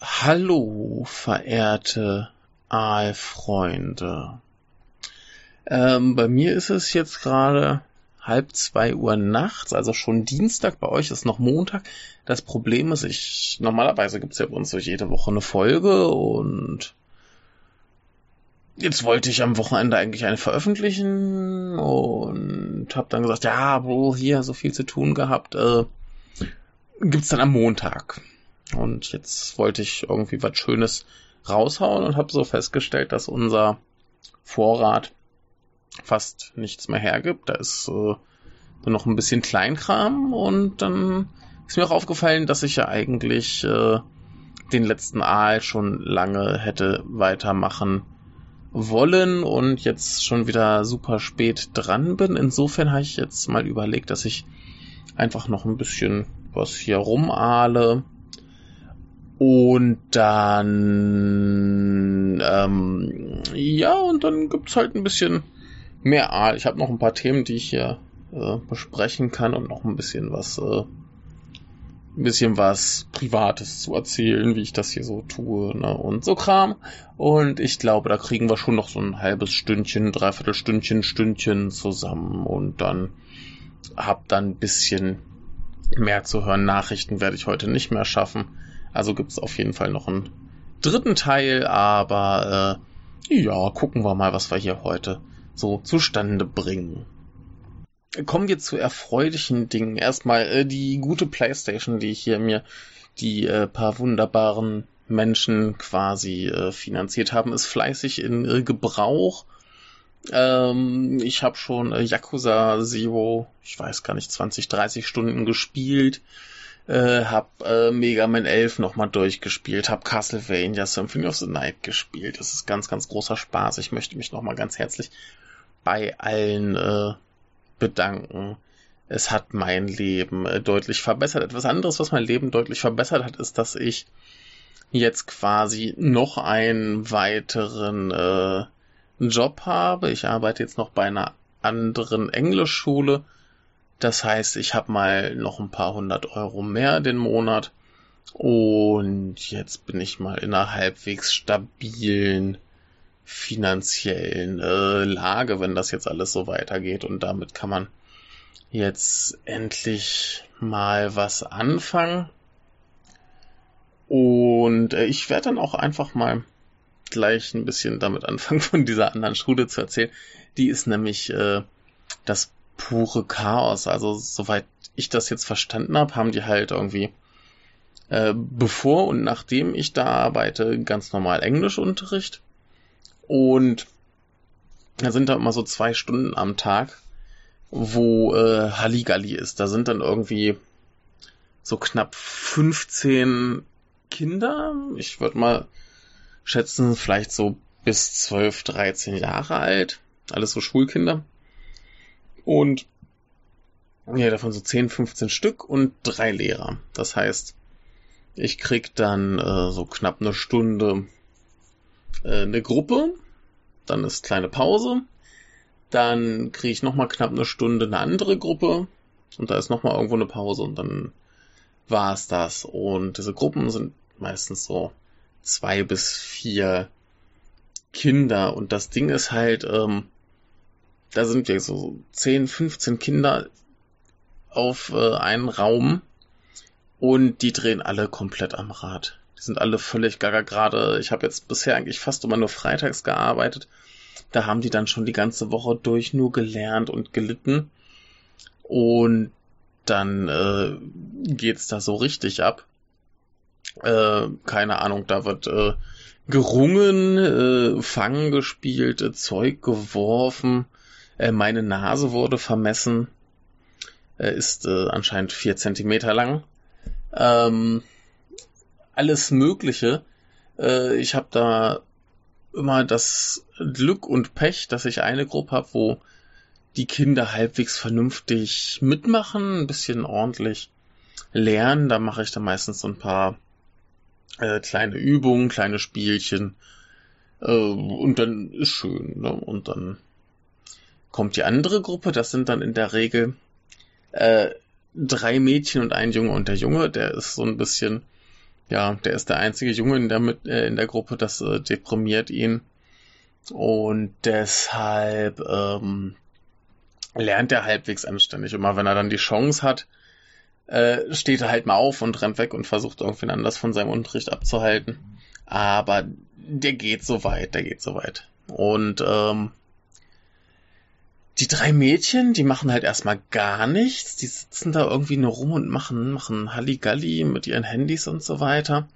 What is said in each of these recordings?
Hallo, verehrte Aalfreunde. Ähm, bei mir ist es jetzt gerade halb zwei Uhr nachts, also schon Dienstag. Bei euch ist noch Montag. Das Problem ist, ich normalerweise gibt's ja bei uns so jede Woche eine Folge und jetzt wollte ich am Wochenende eigentlich eine veröffentlichen und habe dann gesagt, ja, Bro, hier so viel zu tun gehabt. Äh, gibt's dann am Montag. Und jetzt wollte ich irgendwie was Schönes raushauen und habe so festgestellt, dass unser Vorrat fast nichts mehr hergibt. Da ist äh, noch ein bisschen Kleinkram und dann ist mir auch aufgefallen, dass ich ja eigentlich äh, den letzten Aal schon lange hätte weitermachen wollen und jetzt schon wieder super spät dran bin. Insofern habe ich jetzt mal überlegt, dass ich einfach noch ein bisschen was hier rumahle und dann ähm, ja und dann gibt's halt ein bisschen mehr Aal. Ich habe noch ein paar Themen, die ich hier äh, besprechen kann und noch ein bisschen was, äh, ein bisschen was Privates zu erzählen, wie ich das hier so tue, ne? Und so Kram. Und ich glaube, da kriegen wir schon noch so ein halbes Stündchen, dreiviertel Stündchen, Stündchen zusammen und dann hab dann ein bisschen mehr zu hören. Nachrichten werde ich heute nicht mehr schaffen. Also gibt's auf jeden Fall noch einen dritten Teil, aber äh, ja, gucken wir mal, was wir hier heute so zustande bringen. Kommen wir zu erfreulichen Dingen. Erstmal äh, die gute Playstation, die ich hier mir die äh, paar wunderbaren Menschen quasi äh, finanziert haben, ist fleißig in äh, Gebrauch. Ähm, ich habe schon äh, Yakuza Zero, ich weiß gar nicht, 20, 30 Stunden gespielt. Äh, hab äh, Mega Man 11 nochmal durchgespielt, hab Castlevania Symphony of the Night gespielt. Das ist ganz, ganz großer Spaß. Ich möchte mich nochmal ganz herzlich bei allen äh, bedanken. Es hat mein Leben äh, deutlich verbessert. Etwas anderes, was mein Leben deutlich verbessert hat, ist, dass ich jetzt quasi noch einen weiteren äh, Job habe. Ich arbeite jetzt noch bei einer anderen Englischschule. Das heißt, ich habe mal noch ein paar hundert Euro mehr den Monat. Und jetzt bin ich mal in einer halbwegs stabilen finanziellen äh, Lage, wenn das jetzt alles so weitergeht. Und damit kann man jetzt endlich mal was anfangen. Und äh, ich werde dann auch einfach mal gleich ein bisschen damit anfangen, von dieser anderen Schule zu erzählen. Die ist nämlich äh, das pure Chaos. Also soweit ich das jetzt verstanden habe, haben die halt irgendwie äh, bevor und nachdem ich da arbeite ganz normal Englischunterricht und da sind da immer so zwei Stunden am Tag, wo äh, Halligalli ist. Da sind dann irgendwie so knapp 15 Kinder. Ich würde mal schätzen, vielleicht so bis 12, 13 Jahre alt. Alles so Schulkinder. Und ja, davon so 10, 15 Stück und drei Lehrer. Das heißt, ich krieg dann äh, so knapp eine Stunde äh, eine Gruppe, dann ist kleine Pause, dann kriege ich nochmal knapp eine Stunde eine andere Gruppe und da ist nochmal irgendwo eine Pause und dann war es das. Und diese Gruppen sind meistens so zwei bis vier Kinder und das Ding ist halt, ähm, da sind wir so 10, 15 Kinder auf äh, einen Raum und die drehen alle komplett am Rad. Die sind alle völlig gaga gerade. Ich habe jetzt bisher eigentlich fast immer nur freitags gearbeitet. Da haben die dann schon die ganze Woche durch nur gelernt und gelitten. Und dann äh, geht's da so richtig ab. Äh, keine Ahnung, da wird äh, gerungen, äh, Fangen gespielt, äh, Zeug geworfen. Äh, meine Nase wurde vermessen. Äh, ist äh, anscheinend vier Zentimeter lang. Ähm, alles Mögliche. Äh, ich habe da immer das Glück und Pech, dass ich eine Gruppe habe, wo die Kinder halbwegs vernünftig mitmachen, ein bisschen ordentlich lernen. Da mache ich dann meistens so ein paar äh, kleine Übungen, kleine Spielchen. Äh, und dann ist schön. Ne? Und dann kommt die andere Gruppe, das sind dann in der Regel äh, drei Mädchen und ein Junge und der Junge, der ist so ein bisschen, ja, der ist der einzige Junge in der, äh, in der Gruppe, das äh, deprimiert ihn. Und deshalb ähm, lernt er halbwegs anständig. Immer wenn er dann die Chance hat, äh, steht er halt mal auf und rennt weg und versucht irgendwen anders von seinem Unterricht abzuhalten. Aber der geht so weit, der geht so weit. Und ähm, die drei Mädchen, die machen halt erstmal gar nichts. Die sitzen da irgendwie nur rum und machen, machen Halligalli mit ihren Handys und so weiter.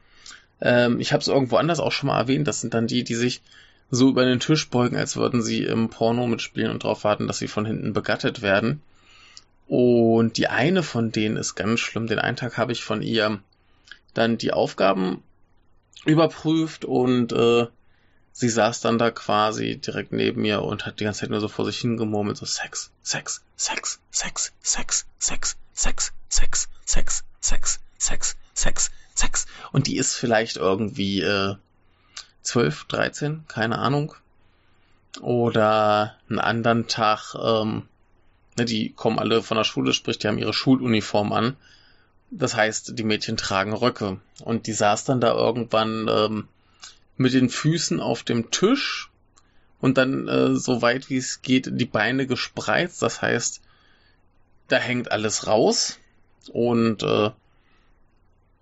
Ähm, ich habe es irgendwo anders auch schon mal erwähnt. Das sind dann die, die sich so über den Tisch beugen, als würden sie im Porno mitspielen und darauf warten, dass sie von hinten begattet werden. Und die eine von denen ist ganz schlimm. Den einen Tag habe ich von ihr dann die Aufgaben überprüft und äh, sie saß dann da quasi direkt neben mir und hat die ganze Zeit nur so vor sich hingemurmelt, so Sex, Sex, Sex, Sex, Sex, Sex, Sex, Sex, Sex, Sex, Sex, Sex, Sex. Und die ist vielleicht irgendwie äh, 12, 13, keine Ahnung. Oder einen anderen Tag, ähm, ne, die kommen alle von der Schule, sprich, die haben ihre Schuluniform an. Das heißt, die Mädchen tragen Röcke. Und die saß dann da irgendwann ähm, mit den Füßen auf dem Tisch und dann äh, so weit wie es geht die Beine gespreizt. Das heißt, da hängt alles raus und äh,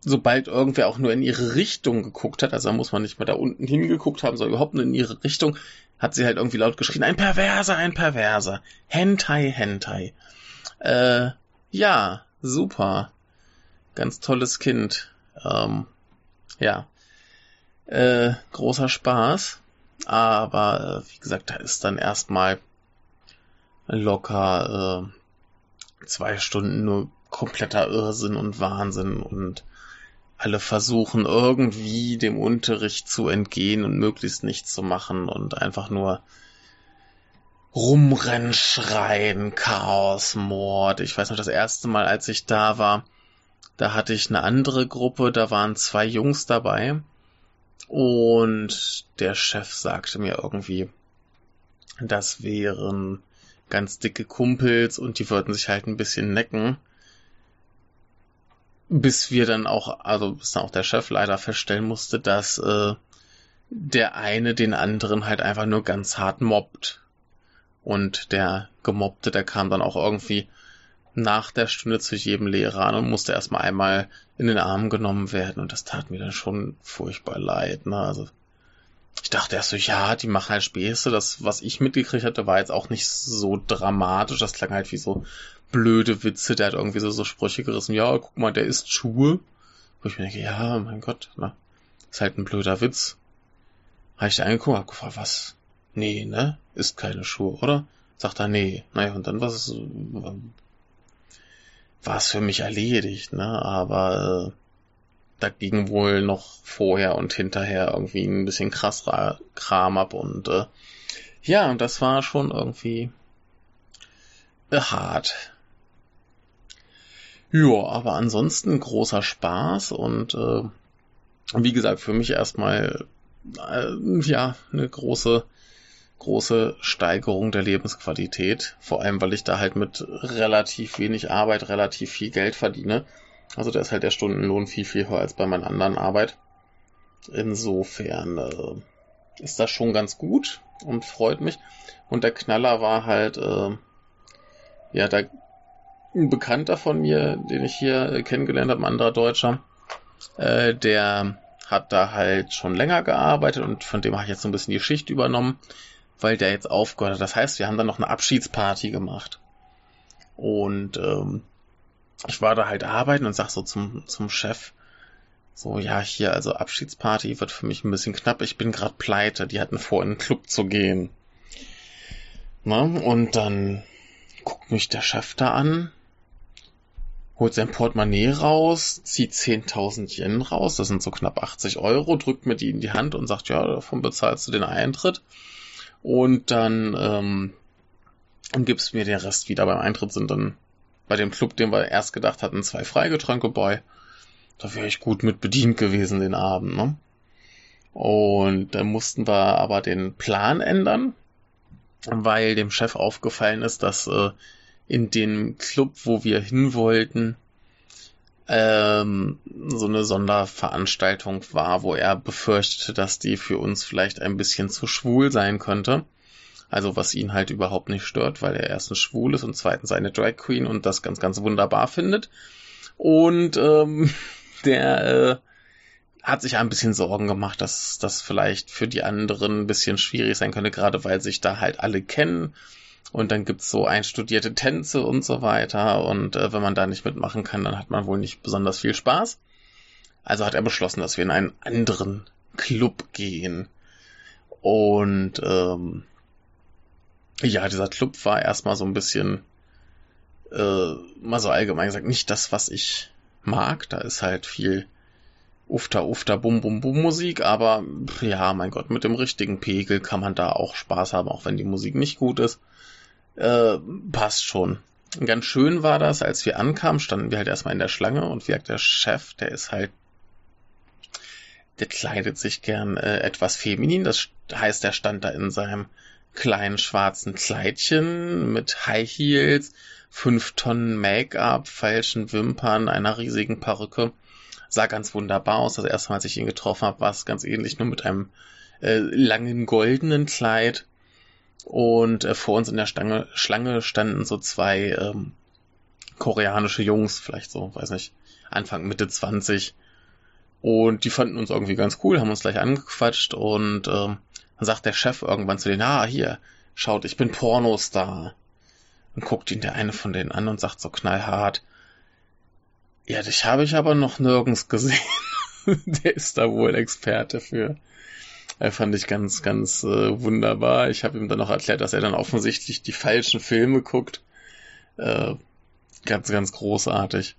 sobald irgendwer auch nur in ihre Richtung geguckt hat, also da muss man nicht mehr da unten hingeguckt haben, sondern überhaupt nur in ihre Richtung, hat sie halt irgendwie laut geschrien, ein Perverser, ein Perverser, Hentai, Hentai. Äh, ja, super. Ganz tolles Kind. Ähm, ja äh, großer Spaß. Aber äh, wie gesagt, da ist dann erstmal locker äh, zwei Stunden nur kompletter Irrsinn und Wahnsinn und alle versuchen irgendwie dem Unterricht zu entgehen und möglichst nichts zu machen und einfach nur rumrennen, schreien, Chaos, Mord. Ich weiß noch, das erste Mal, als ich da war, da hatte ich eine andere Gruppe, da waren zwei Jungs dabei und der Chef sagte mir irgendwie, das wären ganz dicke Kumpels und die würden sich halt ein bisschen necken. Bis wir dann auch, also bis dann auch der Chef leider feststellen musste, dass äh, der eine den anderen halt einfach nur ganz hart mobbt. Und der Gemobbte, der kam dann auch irgendwie nach der Stunde zu jedem Lehrer an und musste erstmal einmal in den Arm genommen werden und das tat mir dann schon furchtbar leid. Ne? Also ich dachte erst so, ja, die machen halt Späße. Das, was ich mitgekriegt hatte, war jetzt auch nicht so dramatisch. Das klang halt wie so blöde Witze. Der hat irgendwie so, so Sprüche gerissen. Ja, guck mal, der isst Schuhe. Wo ich mir denke, ja, mein Gott, ne? Ist halt ein blöder Witz. Habe ich da angeguckt, hab gefragt, was? Nee, ne? Ist keine Schuhe, oder? Sagt er, nee. Naja, und dann was war es für mich erledigt, ne? Aber äh, da ging wohl noch vorher und hinterher irgendwie ein bisschen krasser Kram ab und äh, ja, und das war schon irgendwie äh, hart. Ja, aber ansonsten großer Spaß und äh, wie gesagt, für mich erstmal äh, ja eine große große Steigerung der Lebensqualität. Vor allem, weil ich da halt mit relativ wenig Arbeit relativ viel Geld verdiene. Also da ist halt der Stundenlohn viel, viel höher als bei meiner anderen Arbeit. Insofern äh, ist das schon ganz gut und freut mich. Und der Knaller war halt, äh, ja, da ein Bekannter von mir, den ich hier kennengelernt habe, ein anderer Deutscher, äh, der hat da halt schon länger gearbeitet und von dem habe ich jetzt so ein bisschen die Schicht übernommen weil der jetzt aufgehört hat. Das heißt, wir haben dann noch eine Abschiedsparty gemacht. Und ähm, ich war da halt arbeiten und sag so zum, zum Chef, so, ja, hier, also Abschiedsparty wird für mich ein bisschen knapp. Ich bin gerade pleite. Die hatten vor, in den Club zu gehen. Na, und dann guckt mich der Chef da an, holt sein Portemonnaie raus, zieht 10.000 Yen raus, das sind so knapp 80 Euro, drückt mir die in die Hand und sagt, ja, davon bezahlst du den Eintritt. Und dann ähm, gibst mir den Rest wieder. Beim Eintritt sind dann bei dem Club, den wir erst gedacht hatten, zwei Freigetränke bei. Da wäre ich gut mit bedient gewesen den Abend. Ne? Und dann mussten wir aber den Plan ändern, weil dem Chef aufgefallen ist, dass äh, in den Club, wo wir hin wollten, ähm, so eine Sonderveranstaltung war, wo er befürchtete, dass die für uns vielleicht ein bisschen zu schwul sein könnte. Also was ihn halt überhaupt nicht stört, weil er erstens schwul ist und zweitens eine Drag Queen und das ganz, ganz wunderbar findet. Und ähm, der äh, hat sich ein bisschen Sorgen gemacht, dass das vielleicht für die anderen ein bisschen schwierig sein könnte, gerade weil sich da halt alle kennen. Und dann gibt's so einstudierte Tänze und so weiter. Und äh, wenn man da nicht mitmachen kann, dann hat man wohl nicht besonders viel Spaß. Also hat er beschlossen, dass wir in einen anderen Club gehen. Und ähm, ja, dieser Club war erstmal so ein bisschen, äh, mal so allgemein gesagt, nicht das, was ich mag. Da ist halt viel Ufta Ufta Bum Bum Bum Musik, aber ja, mein Gott, mit dem richtigen Pegel kann man da auch Spaß haben, auch wenn die Musik nicht gut ist. Äh, passt schon. Ganz schön war das, als wir ankamen, standen wir halt erstmal in der Schlange und wie der Chef, der ist halt, der kleidet sich gern äh, etwas feminin, das heißt, der stand da in seinem kleinen schwarzen Kleidchen mit High Heels, fünf Tonnen Make-up, falschen Wimpern, einer riesigen Perücke sah ganz wunderbar aus. Das erste Mal, als ich ihn getroffen habe, war es ganz ähnlich, nur mit einem äh, langen goldenen Kleid. Und äh, vor uns in der Stange, Schlange standen so zwei ähm, koreanische Jungs, vielleicht so, weiß nicht, Anfang, Mitte 20. Und die fanden uns irgendwie ganz cool, haben uns gleich angequatscht und ähm, dann sagt der Chef irgendwann zu denen, ah, hier, schaut, ich bin Pornostar. Und guckt ihn der eine von denen an und sagt so knallhart, ja, dich habe ich aber noch nirgends gesehen. Der ist da wohl Experte für. Er fand ich ganz, ganz äh, wunderbar. Ich habe ihm dann noch erklärt, dass er dann offensichtlich die falschen Filme guckt. Äh, ganz, ganz großartig.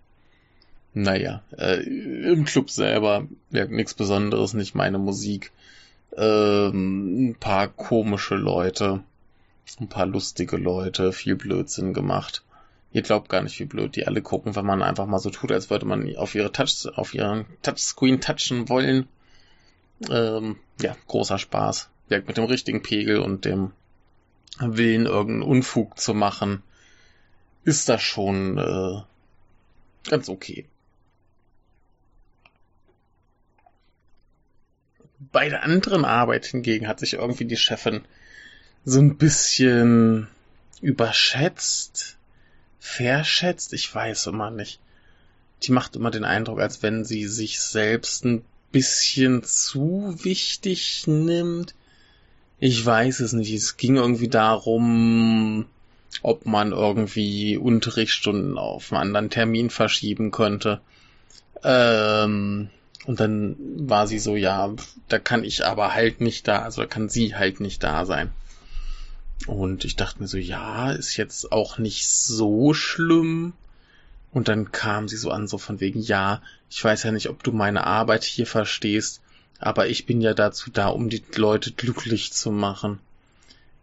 Naja, äh, im Club selber ja, nichts Besonderes, nicht meine Musik. Ähm, ein paar komische Leute, ein paar lustige Leute, viel Blödsinn gemacht. Ihr glaubt gar nicht, wie blöd die alle gucken, wenn man einfach mal so tut, als würde man auf ihre Touch, auf ihren Touchscreen touchen wollen. Ähm, ja, großer Spaß. Ja, mit dem richtigen Pegel und dem Willen, irgendeinen Unfug zu machen, ist das schon äh, ganz okay. Bei der anderen Arbeit hingegen hat sich irgendwie die Chefin so ein bisschen überschätzt verschätzt, ich weiß immer nicht. Die macht immer den Eindruck, als wenn sie sich selbst ein bisschen zu wichtig nimmt. Ich weiß es nicht. Es ging irgendwie darum, ob man irgendwie Unterrichtsstunden auf einen anderen Termin verschieben könnte. Ähm, und dann war sie so, ja, da kann ich aber halt nicht da, also da kann sie halt nicht da sein. Und ich dachte mir so, ja, ist jetzt auch nicht so schlimm. Und dann kam sie so an, so von wegen, ja, ich weiß ja nicht, ob du meine Arbeit hier verstehst, aber ich bin ja dazu da, um die Leute glücklich zu machen.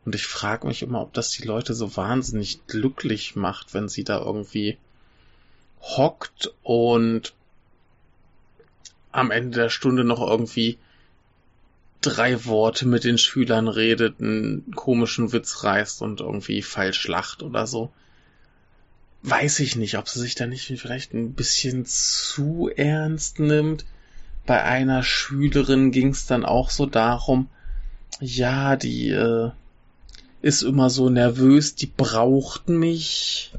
Und ich frage mich immer, ob das die Leute so wahnsinnig glücklich macht, wenn sie da irgendwie hockt und am Ende der Stunde noch irgendwie drei Worte mit den Schülern redet, einen komischen Witz reißt und irgendwie falsch lacht oder so. Weiß ich nicht, ob sie sich da nicht vielleicht ein bisschen zu ernst nimmt. Bei einer Schülerin ging es dann auch so darum, ja, die äh, ist immer so nervös, die braucht mich.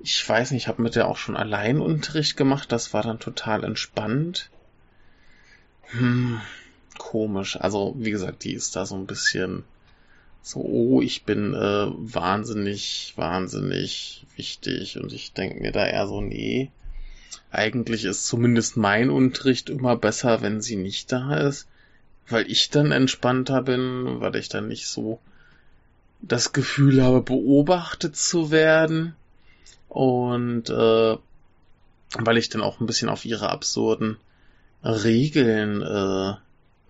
Ich weiß nicht, ich habe mit der auch schon Alleinunterricht gemacht, das war dann total entspannt. Hm, komisch. Also, wie gesagt, die ist da so ein bisschen so, oh, ich bin äh, wahnsinnig, wahnsinnig wichtig. Und ich denke mir da eher so, nee, eigentlich ist zumindest mein Unterricht immer besser, wenn sie nicht da ist, weil ich dann entspannter bin, weil ich dann nicht so das Gefühl habe, beobachtet zu werden. Und äh, weil ich dann auch ein bisschen auf ihre absurden Regeln äh,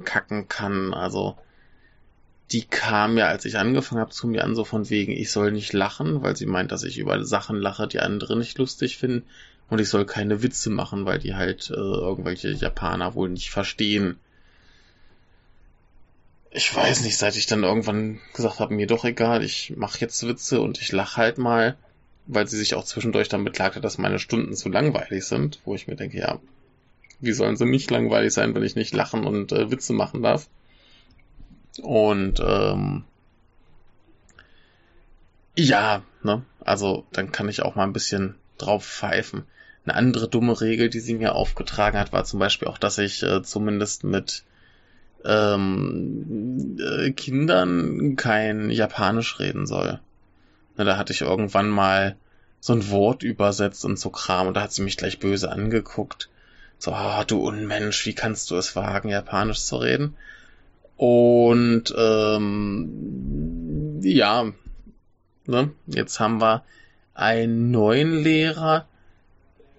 kacken kann. Also die kam ja, als ich angefangen habe, zu mir an, so von wegen, ich soll nicht lachen, weil sie meint, dass ich über Sachen lache, die andere nicht lustig finden. Und ich soll keine Witze machen, weil die halt äh, irgendwelche Japaner wohl nicht verstehen. ich weiß nicht, seit ich dann irgendwann gesagt habe, mir doch egal, ich mache jetzt Witze und ich lache halt mal, weil sie sich auch zwischendurch dann beklagte, dass meine Stunden zu langweilig sind, wo ich mir denke, ja, wie sollen sie nicht langweilig sein, wenn ich nicht lachen und äh, Witze machen darf? Und ähm, ja, ne, also dann kann ich auch mal ein bisschen drauf pfeifen. Eine andere dumme Regel, die sie mir aufgetragen hat, war zum Beispiel auch, dass ich äh, zumindest mit ähm, äh, Kindern kein Japanisch reden soll. Na, da hatte ich irgendwann mal so ein Wort übersetzt und so Kram und da hat sie mich gleich böse angeguckt. So, oh, du Unmensch, wie kannst du es wagen, Japanisch zu reden? Und ähm, ja, ne, jetzt haben wir einen neuen Lehrer,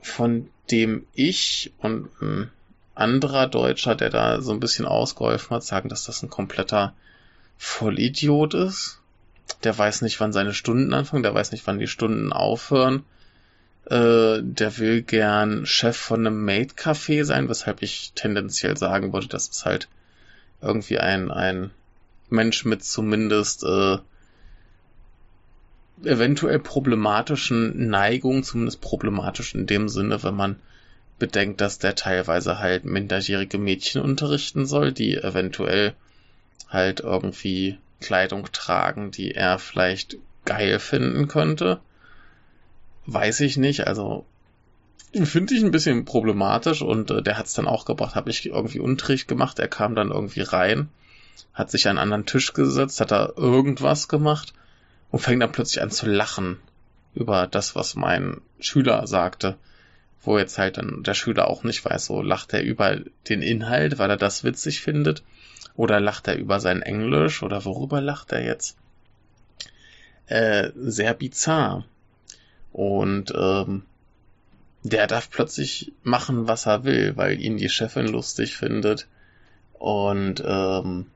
von dem ich und ein anderer Deutscher, der da so ein bisschen ausgeholfen hat, sagen, dass das ein kompletter Vollidiot ist. Der weiß nicht, wann seine Stunden anfangen, der weiß nicht, wann die Stunden aufhören. Äh, der will gern Chef von einem Maid-Café sein, weshalb ich tendenziell sagen würde, dass es halt irgendwie ein, ein Mensch mit zumindest äh, eventuell problematischen Neigungen, zumindest problematisch in dem Sinne, wenn man bedenkt, dass der teilweise halt minderjährige Mädchen unterrichten soll, die eventuell halt irgendwie Kleidung tragen, die er vielleicht geil finden könnte. Weiß ich nicht, also finde ich ein bisschen problematisch und äh, der hat es dann auch gebracht, habe ich irgendwie Unterricht gemacht, er kam dann irgendwie rein, hat sich an einen anderen Tisch gesetzt, hat da irgendwas gemacht und fängt dann plötzlich an zu lachen über das, was mein Schüler sagte wo jetzt halt dann der Schüler auch nicht weiß, so lacht er über den Inhalt, weil er das witzig findet, oder lacht er über sein Englisch, oder worüber lacht er jetzt? Äh, sehr bizarr. Und ähm, der darf plötzlich machen, was er will, weil ihn die Chefin lustig findet. Und ähm,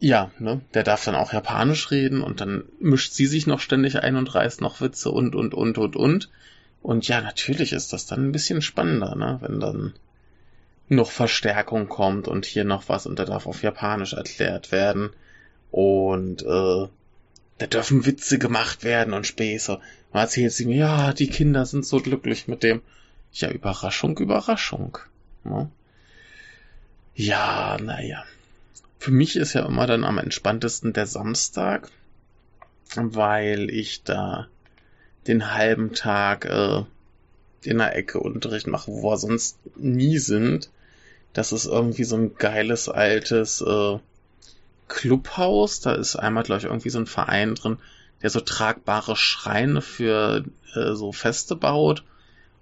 ja, ne, der darf dann auch Japanisch reden und dann mischt sie sich noch ständig ein und reißt noch Witze und und und und und. Und ja, natürlich ist das dann ein bisschen spannender, ne? wenn dann noch Verstärkung kommt und hier noch was und da darf auf Japanisch erklärt werden. Und äh, da dürfen Witze gemacht werden und Späße. Man erzählt sie mir, ja, die Kinder sind so glücklich mit dem. Ja, Überraschung, Überraschung. Ne? Ja, naja. Für mich ist ja immer dann am entspanntesten der Samstag, weil ich da den halben Tag äh, in der Ecke Unterricht machen, wo wir sonst nie sind. Das ist irgendwie so ein geiles altes äh, Clubhaus. Da ist einmal, glaube ich, irgendwie so ein Verein drin, der so tragbare Schreine für äh, so Feste baut.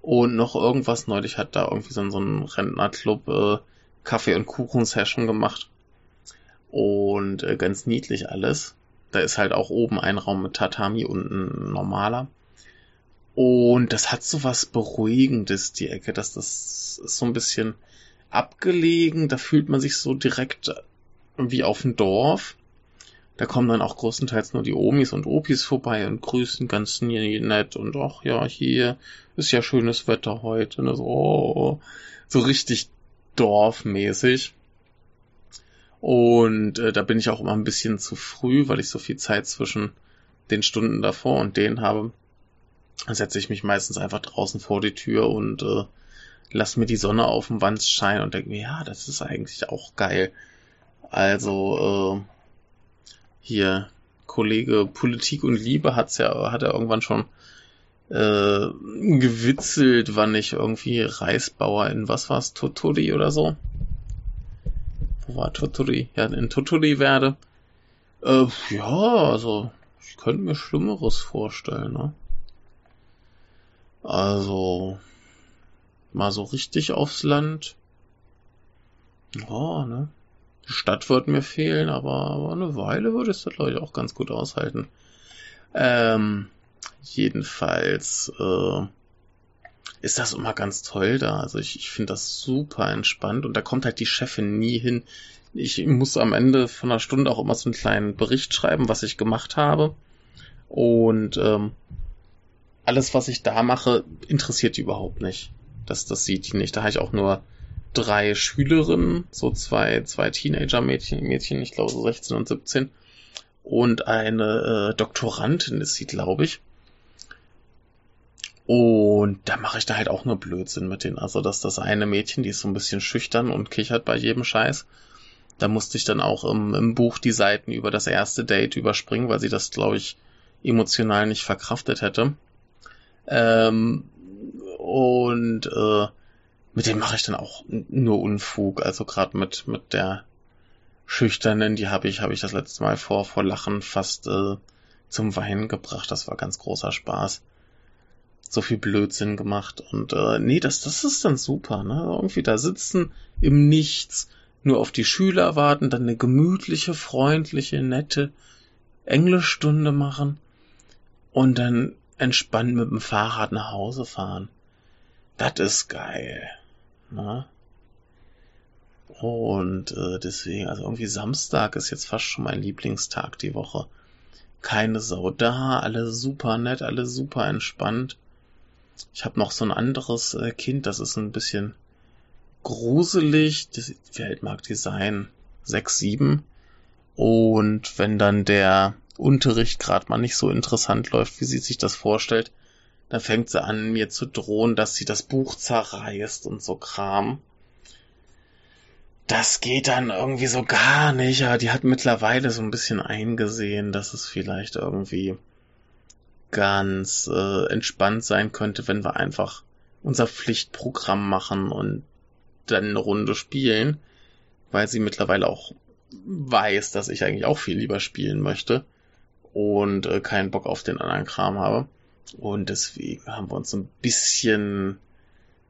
Und noch irgendwas neulich hat da irgendwie so, so ein Rentnerclub äh, Kaffee- und Kuchen-Session gemacht. Und äh, ganz niedlich alles. Da ist halt auch oben ein Raum mit Tatami und ein normaler. Und das hat so was Beruhigendes, die Ecke, dass das ist so ein bisschen abgelegen, da fühlt man sich so direkt wie auf dem Dorf. Da kommen dann auch größtenteils nur die Omis und Opis vorbei und grüßen ganz nett und ach ja, hier ist ja schönes Wetter heute. Ne? So, oh, so richtig dorfmäßig. Und äh, da bin ich auch immer ein bisschen zu früh, weil ich so viel Zeit zwischen den Stunden davor und denen habe setze ich mich meistens einfach draußen vor die Tür und äh, lass mir die Sonne auf dem Wand scheinen und denke mir, ja, das ist eigentlich auch geil. Also äh, hier Kollege Politik und Liebe hat's ja, hat er irgendwann schon äh, gewitzelt, wann ich irgendwie Reisbauer in was war's, Toturi oder so. Wo war Toturi? Ja, in Toturi werde. Äh, ja, also ich könnte mir Schlimmeres vorstellen, ne? Also, mal so richtig aufs Land. Ja, ne? Stadt wird mir fehlen, aber, eine Weile würde es da, glaube ich, auch ganz gut aushalten. Ähm, jedenfalls, äh, ist das immer ganz toll da. Also ich, ich finde das super entspannt und da kommt halt die Chefin nie hin. Ich muss am Ende von einer Stunde auch immer so einen kleinen Bericht schreiben, was ich gemacht habe. Und ähm, alles, was ich da mache, interessiert die überhaupt nicht. Das, das sieht die nicht. Da habe ich auch nur drei Schülerinnen, so zwei, zwei Teenager-Mädchen, Mädchen, ich glaube so 16 und 17, und eine äh, Doktorandin ist sie, glaube ich. Und da mache ich da halt auch nur Blödsinn mit denen. Also, dass das eine Mädchen, die ist so ein bisschen schüchtern und kichert bei jedem Scheiß. Da musste ich dann auch im, im Buch die Seiten über das erste Date überspringen, weil sie das, glaube ich, emotional nicht verkraftet hätte. Ähm, und äh, mit dem mache ich dann auch nur Unfug. Also gerade mit mit der schüchternen, die habe ich habe ich das letzte Mal vor vor Lachen fast äh, zum Weinen gebracht. Das war ganz großer Spaß. So viel Blödsinn gemacht und äh, nee, das das ist dann super, ne? Irgendwie da sitzen im Nichts, nur auf die Schüler warten, dann eine gemütliche, freundliche, nette Englischstunde machen und dann entspannt mit dem Fahrrad nach Hause fahren. Das ist geil. Ne? Und äh, deswegen, also irgendwie Samstag ist jetzt fast schon mein Lieblingstag die Woche. Keine Sau da, alle super nett, alle super entspannt. Ich habe noch so ein anderes äh, Kind, das ist ein bisschen gruselig. Das Weltmarktdesign 6, 7. Und wenn dann der Unterricht gerade mal nicht so interessant läuft, wie sie sich das vorstellt, dann fängt sie an, mir zu drohen, dass sie das Buch zerreißt und so Kram. Das geht dann irgendwie so gar nicht, aber die hat mittlerweile so ein bisschen eingesehen, dass es vielleicht irgendwie ganz äh, entspannt sein könnte, wenn wir einfach unser Pflichtprogramm machen und dann eine Runde spielen, weil sie mittlerweile auch weiß, dass ich eigentlich auch viel lieber spielen möchte und äh, keinen Bock auf den anderen Kram habe. Und deswegen haben wir uns ein bisschen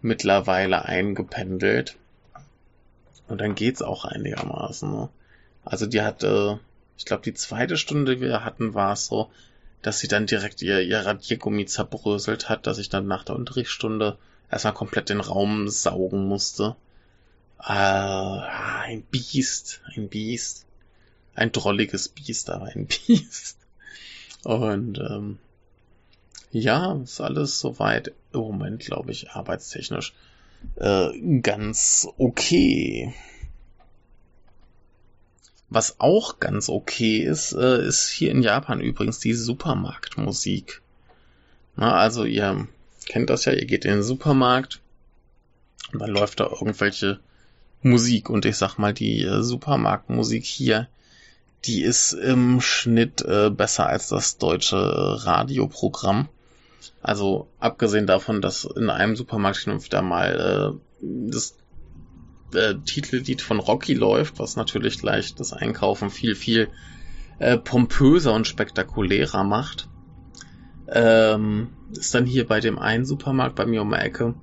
mittlerweile eingependelt. Und dann geht's auch einigermaßen. Ne? Also die hatte, ich glaube, die zweite Stunde, die wir hatten, war es so, dass sie dann direkt ihr, ihr Radiergummi zerbröselt hat, dass ich dann nach der Unterrichtsstunde erstmal komplett den Raum saugen musste. Äh, ein Biest, ein Biest. Ein drolliges Biest, aber ein Biest. Und ähm, ja, ist alles soweit im Moment, glaube ich, arbeitstechnisch äh, ganz okay. Was auch ganz okay ist, äh, ist hier in Japan übrigens die Supermarktmusik. Na, also ihr kennt das ja, ihr geht in den Supermarkt und dann läuft da irgendwelche Musik und ich sag mal, die äh, Supermarktmusik hier die ist im Schnitt äh, besser als das deutsche Radioprogramm. Also abgesehen davon, dass in einem Supermarkt hin und wieder mal äh, das äh, Titellied von Rocky läuft, was natürlich gleich das Einkaufen viel, viel äh, pompöser und spektakulärer macht. Ähm, ist dann hier bei dem einen Supermarkt bei mir um die Ecke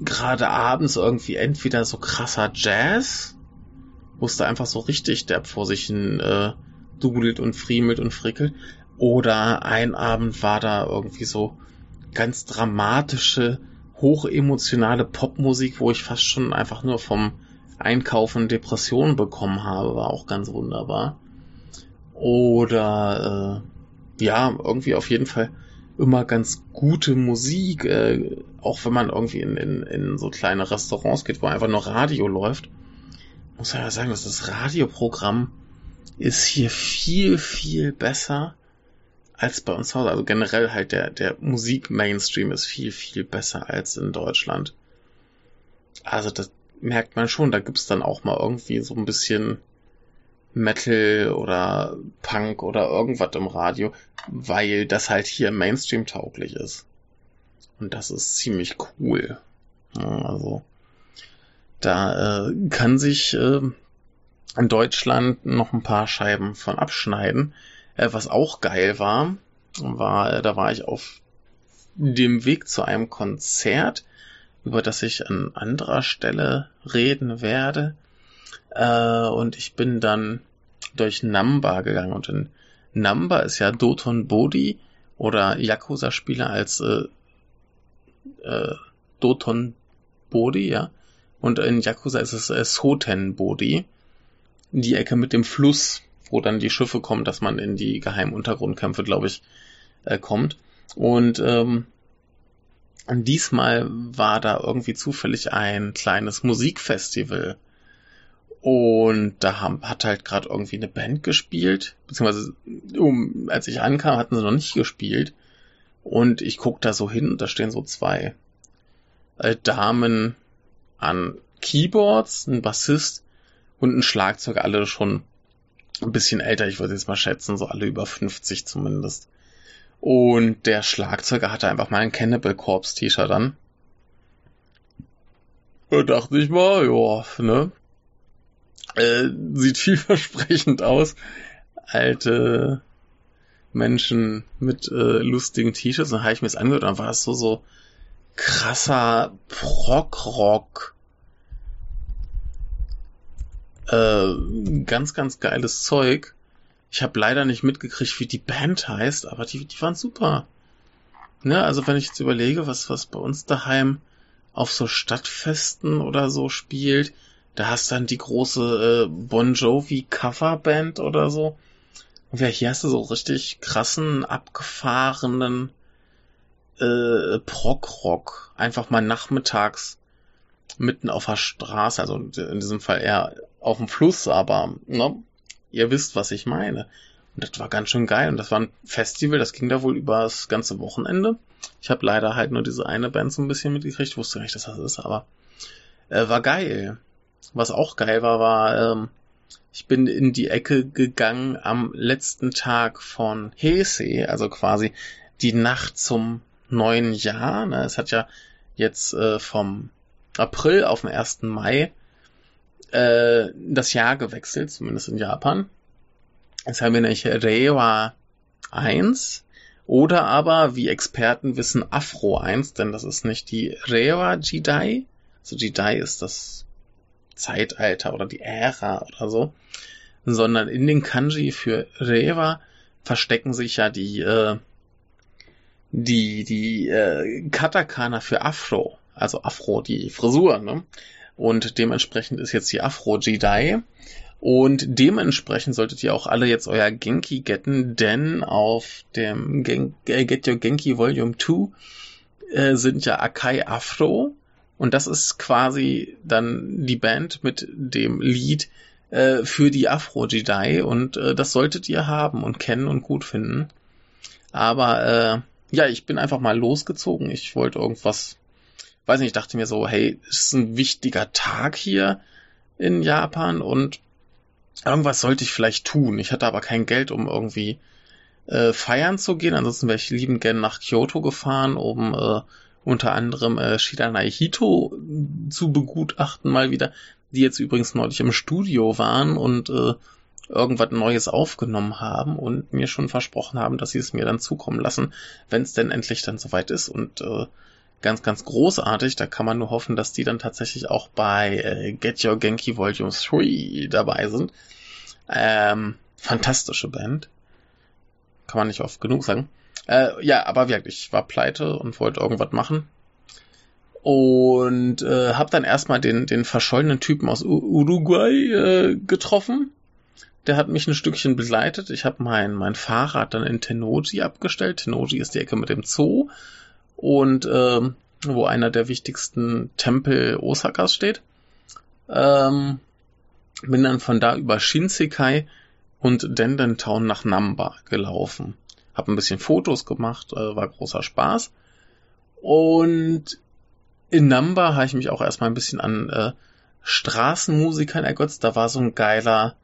gerade abends irgendwie entweder so krasser Jazz musste einfach so richtig derb vor sich hin äh, dudelt und friemelt und frickelt. Oder ein Abend war da irgendwie so ganz dramatische, hochemotionale Popmusik, wo ich fast schon einfach nur vom Einkaufen Depressionen bekommen habe, war auch ganz wunderbar. Oder äh, ja, irgendwie auf jeden Fall immer ganz gute Musik, äh, auch wenn man irgendwie in, in, in so kleine Restaurants geht, wo einfach nur Radio läuft muss ja sagen, dass das Radioprogramm ist hier viel, viel besser als bei uns zu Hause. Also generell halt der, der Musik-Mainstream ist viel, viel besser als in Deutschland. Also das merkt man schon, da gibt's dann auch mal irgendwie so ein bisschen Metal oder Punk oder irgendwas im Radio, weil das halt hier Mainstream tauglich ist. Und das ist ziemlich cool. Also da äh, kann sich äh, in Deutschland noch ein paar Scheiben von abschneiden. Äh, was auch geil war, war, äh, da war ich auf dem Weg zu einem Konzert, über das ich an anderer Stelle reden werde. Äh, und ich bin dann durch Namba gegangen und in Namba ist ja Doton Bodi oder Yakuza-Spieler als äh, äh, Doton Bodi, ja, und in Yakuza ist es äh, Soten-Bodi. Die Ecke mit dem Fluss, wo dann die Schiffe kommen, dass man in die geheimen Untergrundkämpfe, glaube ich, äh, kommt. Und ähm, diesmal war da irgendwie zufällig ein kleines Musikfestival. Und da haben, hat halt gerade irgendwie eine Band gespielt, beziehungsweise um, als ich ankam, hatten sie noch nicht gespielt. Und ich guck da so hin, da stehen so zwei äh, Damen an Keyboards, ein Bassist und ein Schlagzeug, alle schon ein bisschen älter, ich würde jetzt mal schätzen, so alle über 50 zumindest. Und der Schlagzeuger hatte einfach mal ein Cannibal Corpse T-Shirt an. Da dachte ich mal, ja, ne? Äh, sieht vielversprechend aus. Alte Menschen mit äh, lustigen T-Shirts. Dann habe ich mir das angehört, dann war es so, so krasser Prog-Rock. Äh, ganz, ganz geiles Zeug. Ich habe leider nicht mitgekriegt, wie die Band heißt, aber die, die waren super. Ne, also wenn ich jetzt überlege, was, was bei uns daheim auf so Stadtfesten oder so spielt, da hast dann die große äh, Bon Jovi Coverband oder so. Und ja, hier hast du so richtig krassen, abgefahrenen äh, Prog-Rock. Einfach mal nachmittags mitten auf der Straße, also in diesem Fall eher auf dem Fluss, aber ne, ihr wisst, was ich meine. Und das war ganz schön geil. Und das war ein Festival, das ging da wohl über das ganze Wochenende. Ich habe leider halt nur diese eine Band so ein bisschen mitgekriegt, wusste nicht, dass das ist, aber äh, war geil. Was auch geil war, war, ähm, ich bin in die Ecke gegangen am letzten Tag von Hese, also quasi die Nacht zum neuen Jahr. Ne? Es hat ja jetzt äh, vom April auf den 1. Mai äh, das Jahr gewechselt, zumindest in Japan. Jetzt haben wir nämlich Reiwa 1 oder aber, wie Experten wissen, Afro 1, denn das ist nicht die Reiwa Jidai. Also Jidai ist das Zeitalter oder die Ära oder so, sondern in den Kanji für Reiwa verstecken sich ja die äh, die die äh, Katakana für Afro, also Afro die Frisur, ne? Und dementsprechend ist jetzt die Afro Jedi. Und dementsprechend solltet ihr auch alle jetzt euer Genki getten, denn auf dem Gen äh, Get Your Genki Volume 2 äh, sind ja Akai Afro. Und das ist quasi dann die Band mit dem Lied äh, für die Afro Jedi. Und äh, das solltet ihr haben und kennen und gut finden. Aber äh, ja, ich bin einfach mal losgezogen. Ich wollte irgendwas weiß nicht, ich dachte mir so, hey, es ist ein wichtiger Tag hier in Japan und irgendwas sollte ich vielleicht tun. Ich hatte aber kein Geld, um irgendwie äh, feiern zu gehen. Ansonsten wäre ich liebend gern nach Kyoto gefahren, um äh, unter anderem äh, Shiranai Hito zu begutachten mal wieder, die jetzt übrigens neulich im Studio waren und äh, irgendwas Neues aufgenommen haben und mir schon versprochen haben, dass sie es mir dann zukommen lassen, wenn es denn endlich dann soweit ist. Und äh, ganz, ganz großartig. Da kann man nur hoffen, dass die dann tatsächlich auch bei äh, Get Your Genki Volume 3 dabei sind. Ähm, fantastische Band. Kann man nicht oft genug sagen. Äh, ja, aber wirklich, ich war pleite und wollte irgendwas machen. Und äh, habe dann erstmal den, den verschollenen Typen aus U Uruguay äh, getroffen. Der hat mich ein Stückchen begleitet. Ich habe mein, mein Fahrrad dann in Tenoji abgestellt. Tenoji ist die Ecke mit dem Zoo und ähm, wo einer der wichtigsten Tempel Osakas steht. Ähm, bin dann von da über Shinsekai und Dendentown nach Namba gelaufen. Hab ein bisschen Fotos gemacht, äh, war großer Spaß. Und in Namba habe ich mich auch erstmal ein bisschen an äh, Straßenmusikern ergötzt. Da war so ein geiler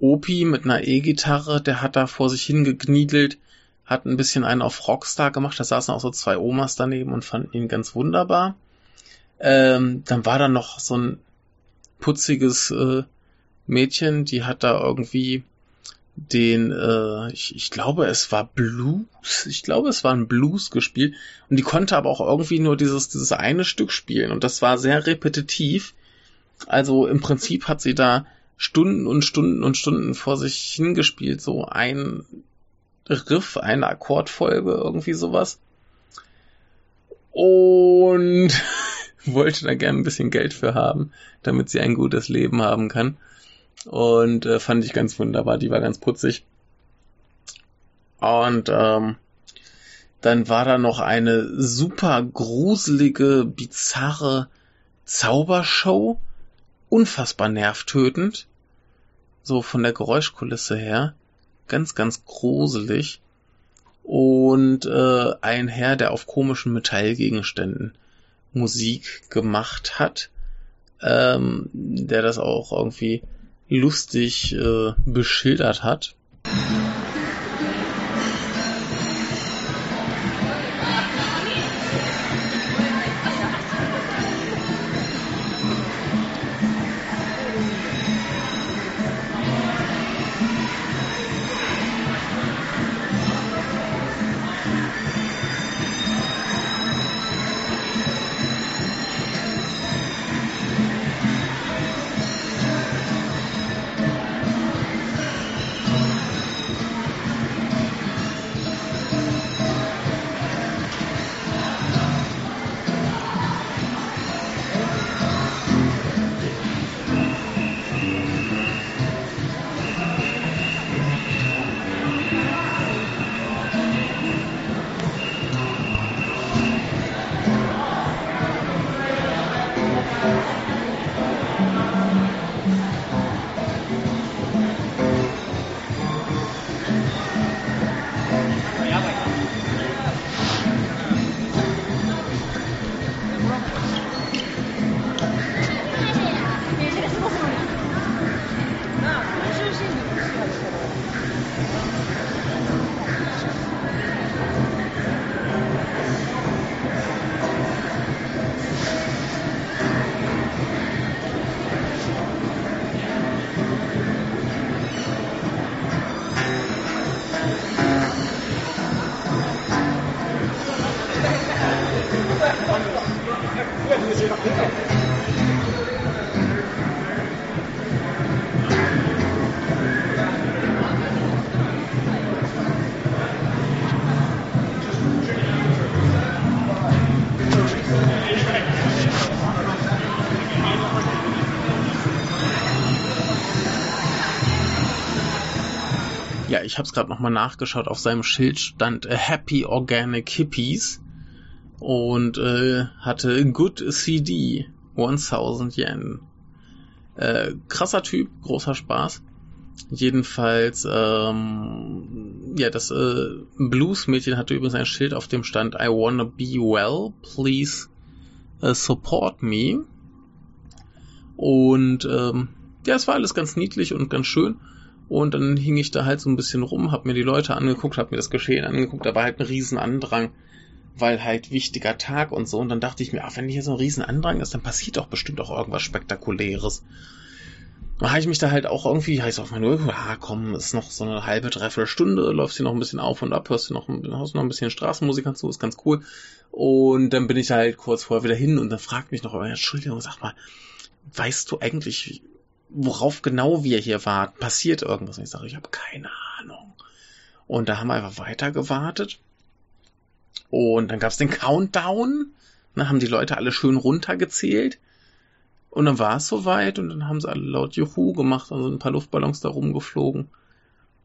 Opi mit einer E-Gitarre, der hat da vor sich hingekniedelt hat ein bisschen einen auf Rockstar gemacht. Da saßen auch so zwei Omas daneben und fanden ihn ganz wunderbar. Ähm, dann war da noch so ein putziges äh, Mädchen, die hat da irgendwie den, äh, ich, ich glaube, es war Blues. Ich glaube, es war ein Blues gespielt. Und die konnte aber auch irgendwie nur dieses, dieses eine Stück spielen. Und das war sehr repetitiv. Also im Prinzip hat sie da Stunden und Stunden und Stunden vor sich hingespielt. So ein Riff, eine Akkordfolge, irgendwie sowas. Und wollte da gerne ein bisschen Geld für haben, damit sie ein gutes Leben haben kann. Und äh, fand ich ganz wunderbar, die war ganz putzig. Und ähm, Dann war da noch eine super gruselige, bizarre Zaubershow. Unfassbar nervtötend. So von der Geräuschkulisse her. Ganz, ganz gruselig. Und äh, ein Herr, der auf komischen Metallgegenständen Musik gemacht hat, ähm, der das auch irgendwie lustig äh, beschildert hat. Ich habe es gerade nochmal nachgeschaut. Auf seinem Schild stand äh, Happy Organic Hippies und äh, hatte Good CD 1000 Yen. Äh, krasser Typ, großer Spaß. Jedenfalls, ähm, ja, das äh, Blues-Mädchen hatte übrigens ein Schild, auf dem stand I wanna be well, please uh, support me. Und ähm, ja, es war alles ganz niedlich und ganz schön. Und dann hing ich da halt so ein bisschen rum, hab mir die Leute angeguckt, hab mir das Geschehen angeguckt, da war halt ein riesen Andrang, weil halt wichtiger Tag und so. Und dann dachte ich mir, ach, wenn hier so ein riesen Andrang ist, dann passiert doch bestimmt auch irgendwas Spektakuläres. Dann habe ich mich da halt auch irgendwie, heißt auf meine Uhr, ja komm, ist noch so eine halbe, dreiviertel Stunde, läufst hier noch ein bisschen auf und ab, hörst du noch, hörst noch ein bisschen Straßenmusik dazu, ist ganz cool. Und dann bin ich halt kurz vorher wieder hin und dann fragt mich noch, Entschuldigung, sag mal, weißt du eigentlich, worauf genau wir hier warten. Passiert irgendwas? Und ich sage, ich habe keine Ahnung. Und da haben wir einfach weiter gewartet. Und dann gab's den Countdown. Dann haben die Leute alle schön runtergezählt. Und dann war es soweit und dann haben sie alle laut Juhu gemacht, also ein paar Luftballons da rumgeflogen.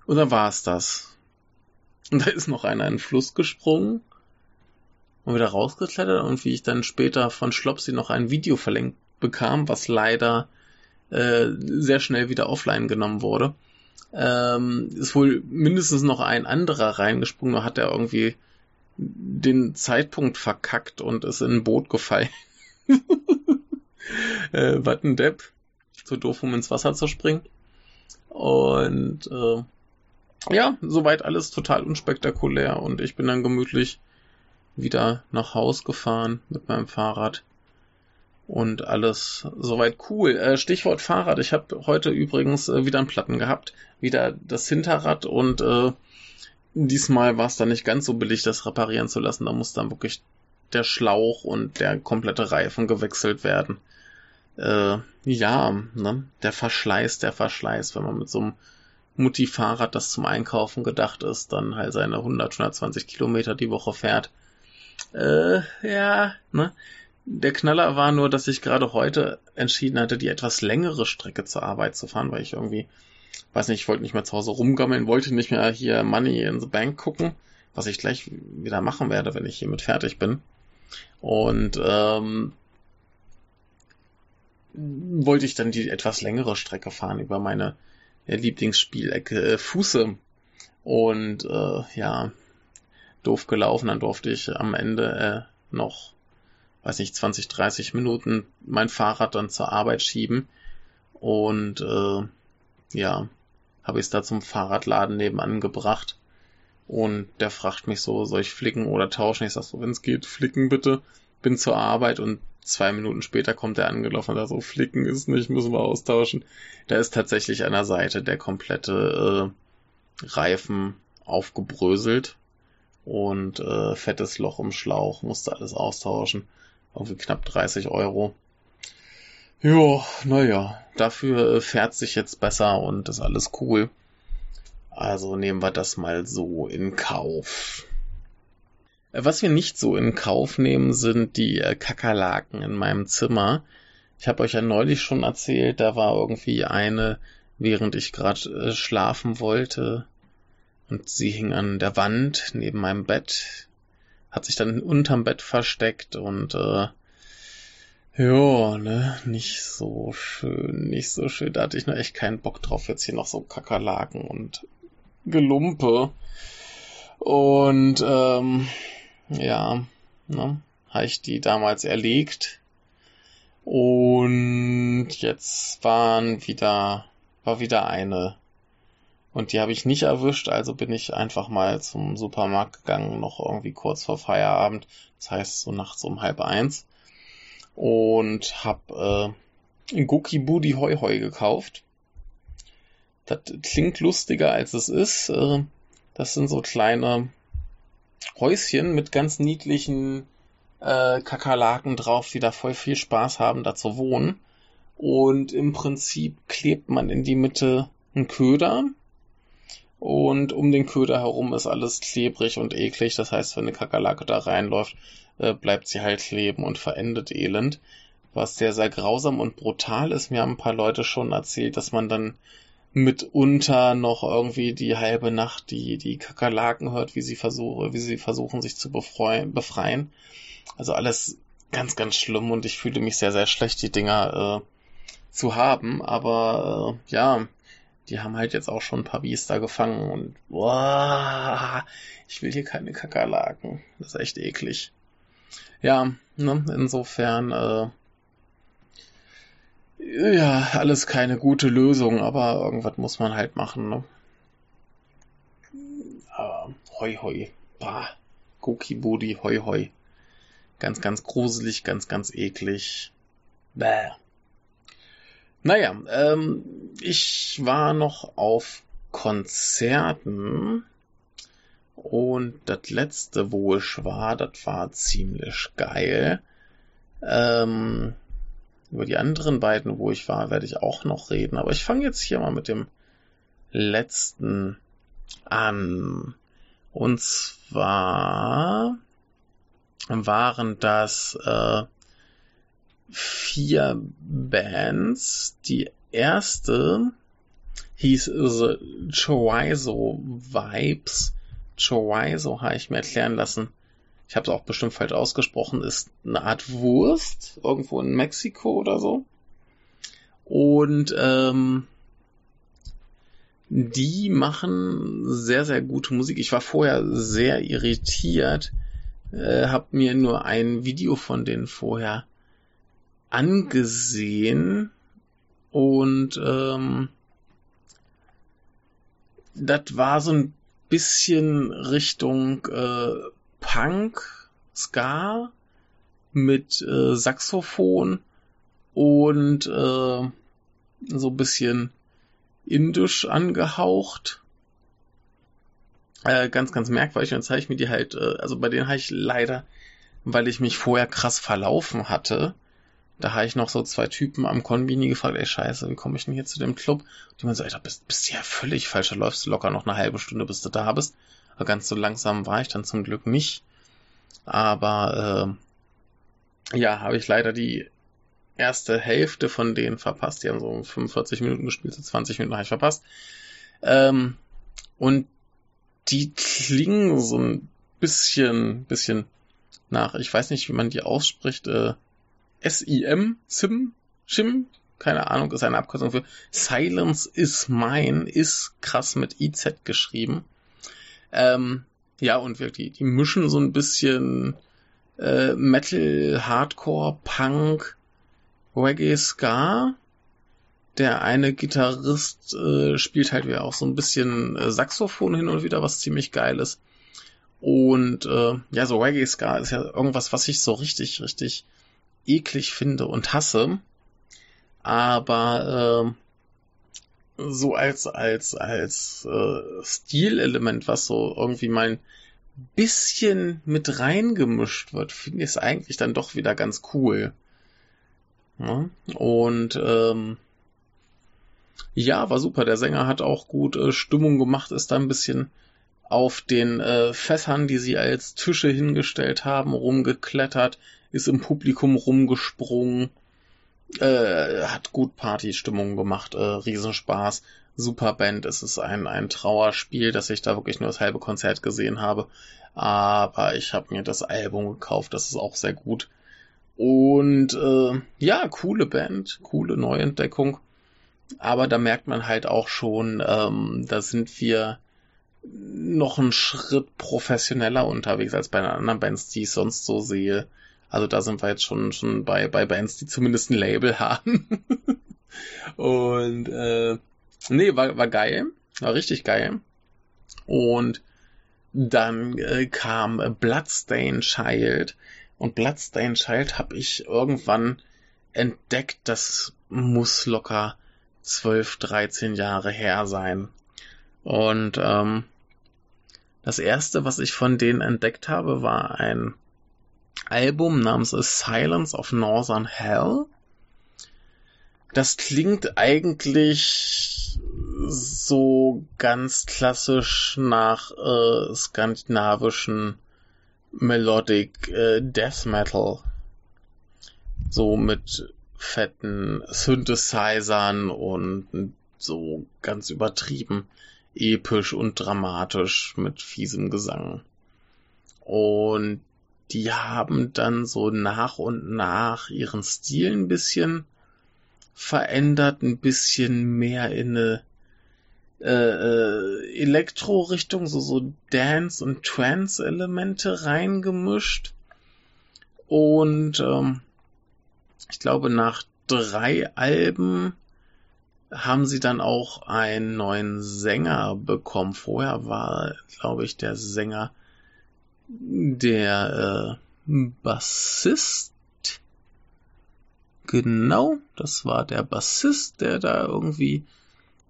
Und dann war es das. Und da ist noch einer in den Fluss gesprungen und wieder rausgeklettert und wie ich dann später von Schlopsi noch ein Video verlinkt bekam, was leider äh, sehr schnell wieder offline genommen wurde. Ähm, ist wohl mindestens noch ein anderer reingesprungen, nur hat er irgendwie den Zeitpunkt verkackt und ist in ein Boot gefallen. äh, Wattendepp. Zu doof, um ins Wasser zu springen. Und äh, ja, soweit alles total unspektakulär und ich bin dann gemütlich wieder nach Haus gefahren mit meinem Fahrrad und alles soweit cool. Äh, Stichwort Fahrrad. Ich habe heute übrigens äh, wieder einen Platten gehabt, wieder das Hinterrad und äh, diesmal war es dann nicht ganz so billig, das reparieren zu lassen. Da muss dann wirklich der Schlauch und der komplette Reifen gewechselt werden. Äh, ja, ne? der Verschleiß, der Verschleiß, wenn man mit so einem Mutti-Fahrrad, das zum Einkaufen gedacht ist, dann halt seine 100, 120 Kilometer die Woche fährt. Äh, ja, ne? Der Knaller war nur, dass ich gerade heute entschieden hatte, die etwas längere Strecke zur Arbeit zu fahren, weil ich irgendwie, weiß nicht, ich wollte nicht mehr zu Hause rumgammeln, wollte nicht mehr hier Money in the Bank gucken, was ich gleich wieder machen werde, wenn ich hiermit fertig bin. Und ähm, wollte ich dann die etwas längere Strecke fahren über meine Lieblingsspielecke äh, Fuße. Und äh, ja, doof gelaufen. Dann durfte ich am Ende äh, noch, weiß nicht, 20, 30 Minuten mein Fahrrad dann zur Arbeit schieben. Und äh, ja, habe ich es da zum Fahrradladen nebenan gebracht. Und der fragt mich so, soll ich flicken oder tauschen? Ich sag so, wenn es geht, flicken bitte. Bin zur Arbeit und zwei Minuten später kommt er angelaufen und sagt so, flicken ist nicht, müssen wir austauschen. Da ist tatsächlich an der Seite der komplette äh, Reifen aufgebröselt und äh, fettes Loch im Schlauch, musste alles austauschen. Irgendwie knapp 30 Euro. Ja, naja, dafür äh, fährt sich jetzt besser und ist alles cool. Also nehmen wir das mal so in Kauf. Äh, was wir nicht so in Kauf nehmen, sind die äh, Kakerlaken in meinem Zimmer. Ich habe euch ja neulich schon erzählt, da war irgendwie eine, während ich gerade schlafen wollte, und sie hing an der Wand neben meinem Bett, hat sich dann unterm Bett versteckt und äh, ja, ne, nicht so schön, nicht so schön. Da hatte ich nur echt keinen Bock drauf, jetzt hier noch so Kakerlaken und Gelumpe. Und ähm, ja, ne, habe ich die damals erlegt. Und jetzt waren wieder, war wieder eine. Und die habe ich nicht erwischt, also bin ich einfach mal zum Supermarkt gegangen, noch irgendwie kurz vor Feierabend. Das heißt so nachts um halb eins und habe äh, Goki Booty Hoi Hoi gekauft. Das klingt lustiger als es ist. Äh, das sind so kleine Häuschen mit ganz niedlichen äh, Kakerlaken drauf, die da voll viel Spaß haben, da zu wohnen. Und im Prinzip klebt man in die Mitte einen Köder. Und um den Köder herum ist alles klebrig und eklig. Das heißt, wenn eine Kakerlake da reinläuft, äh, bleibt sie halt kleben und verendet elend. Was sehr, sehr grausam und brutal ist. Mir haben ein paar Leute schon erzählt, dass man dann mitunter noch irgendwie die halbe Nacht die, die Kakerlaken hört, wie sie versuchen, wie sie versuchen, sich zu befreien. Also alles ganz, ganz schlimm und ich fühle mich sehr, sehr schlecht, die Dinger äh, zu haben. Aber äh, ja, die haben halt jetzt auch schon ein paar Biester gefangen und boah, ich will hier keine Kakerlaken. Das ist echt eklig. Ja, ne, insofern, äh, ja, alles keine gute Lösung, aber irgendwas muss man halt machen, ne? Aber hoi hoi, bah, Cookie Booty, hoi hoi. Ganz, ganz gruselig, ganz, ganz eklig. Bäh. Naja, ähm, ich war noch auf Konzerten und das letzte, wo ich war, das war ziemlich geil. Ähm, über die anderen beiden, wo ich war, werde ich auch noch reden. Aber ich fange jetzt hier mal mit dem letzten an. Und zwar waren das äh, vier Bands. Die erste hieß The Chorizo Vibes Chorizo habe ich mir erklären lassen. Ich habe es auch bestimmt falsch ausgesprochen. Ist eine Art Wurst irgendwo in Mexiko oder so. Und ähm, die machen sehr, sehr gute Musik. Ich war vorher sehr irritiert, äh, habe mir nur ein Video von denen vorher angesehen und ähm, das war so ein bisschen Richtung äh, Punk, Ska mit äh, Saxophon und äh, so ein bisschen indisch angehaucht. Äh, ganz, ganz merkwürdig. Und jetzt ich mir die halt, äh, also bei denen habe ich leider, weil ich mich vorher krass verlaufen hatte, da habe ich noch so zwei Typen am Konbini gefragt, ey scheiße, wie komme ich denn hier zu dem Club? Die man so, ey, da bist, bist ja völlig falsch, da läufst du locker noch eine halbe Stunde, bis du da bist. Aber ganz so langsam war ich dann zum Glück nicht. Aber äh, ja, habe ich leider die erste Hälfte von denen verpasst. Die haben so 45 Minuten gespielt, so 20 Minuten habe ich verpasst. Ähm, und die klingen so ein bisschen, bisschen nach, ich weiß nicht, wie man die ausspricht, äh, S-I-M, Sim, Shim, keine Ahnung, ist eine Abkürzung für Silence is Mine, ist krass mit IZ geschrieben. Ähm, ja, und wirklich, die mischen so ein bisschen äh, Metal, Hardcore, Punk, Reggae, Ska. Der eine Gitarrist äh, spielt halt wieder auch so ein bisschen äh, Saxophon hin und wieder, was ziemlich geil ist. Und äh, ja, so Reggae Ska ist ja irgendwas, was ich so richtig, richtig eklig finde und hasse. Aber äh, so als als als äh, Stilelement, was so irgendwie mein bisschen mit reingemischt wird, finde ich es eigentlich dann doch wieder ganz cool. Ja? Und ähm, ja, war super. Der Sänger hat auch gut äh, Stimmung gemacht, ist da ein bisschen auf den äh, Fässern, die sie als Tische hingestellt haben, rumgeklettert, ist im Publikum rumgesprungen, äh, hat gut Partystimmung gemacht, äh, Riesenspaß, super Band. Es ist ein, ein Trauerspiel, dass ich da wirklich nur das halbe Konzert gesehen habe. Aber ich habe mir das Album gekauft, das ist auch sehr gut. Und äh, ja, coole Band, coole Neuentdeckung. Aber da merkt man halt auch schon, ähm, da sind wir noch einen Schritt professioneller unterwegs als bei den anderen Bands, die ich sonst so sehe. Also da sind wir jetzt schon, schon bei, bei Bands, die zumindest ein Label haben. und äh, nee, war, war geil. War richtig geil. Und dann äh, kam Bloodstain Child. Und Bloodstain Child habe ich irgendwann entdeckt, das muss locker 12, 13 Jahre her sein. Und ähm, das erste, was ich von denen entdeckt habe, war ein Album namens A Silence of Northern Hell. Das klingt eigentlich so ganz klassisch nach äh, skandinavischen Melodic äh, Death Metal. So mit fetten Synthesizern und so ganz übertrieben episch und dramatisch mit fiesem Gesang. Und die haben dann so nach und nach ihren Stil ein bisschen verändert, ein bisschen mehr in eine äh, äh, Elektro-Richtung, so, so Dance- und Trance-Elemente reingemischt. Und ähm, ich glaube, nach drei Alben haben sie dann auch einen neuen Sänger bekommen. Vorher war, glaube ich, der Sänger der äh, Bassist. Genau, das war der Bassist, der da irgendwie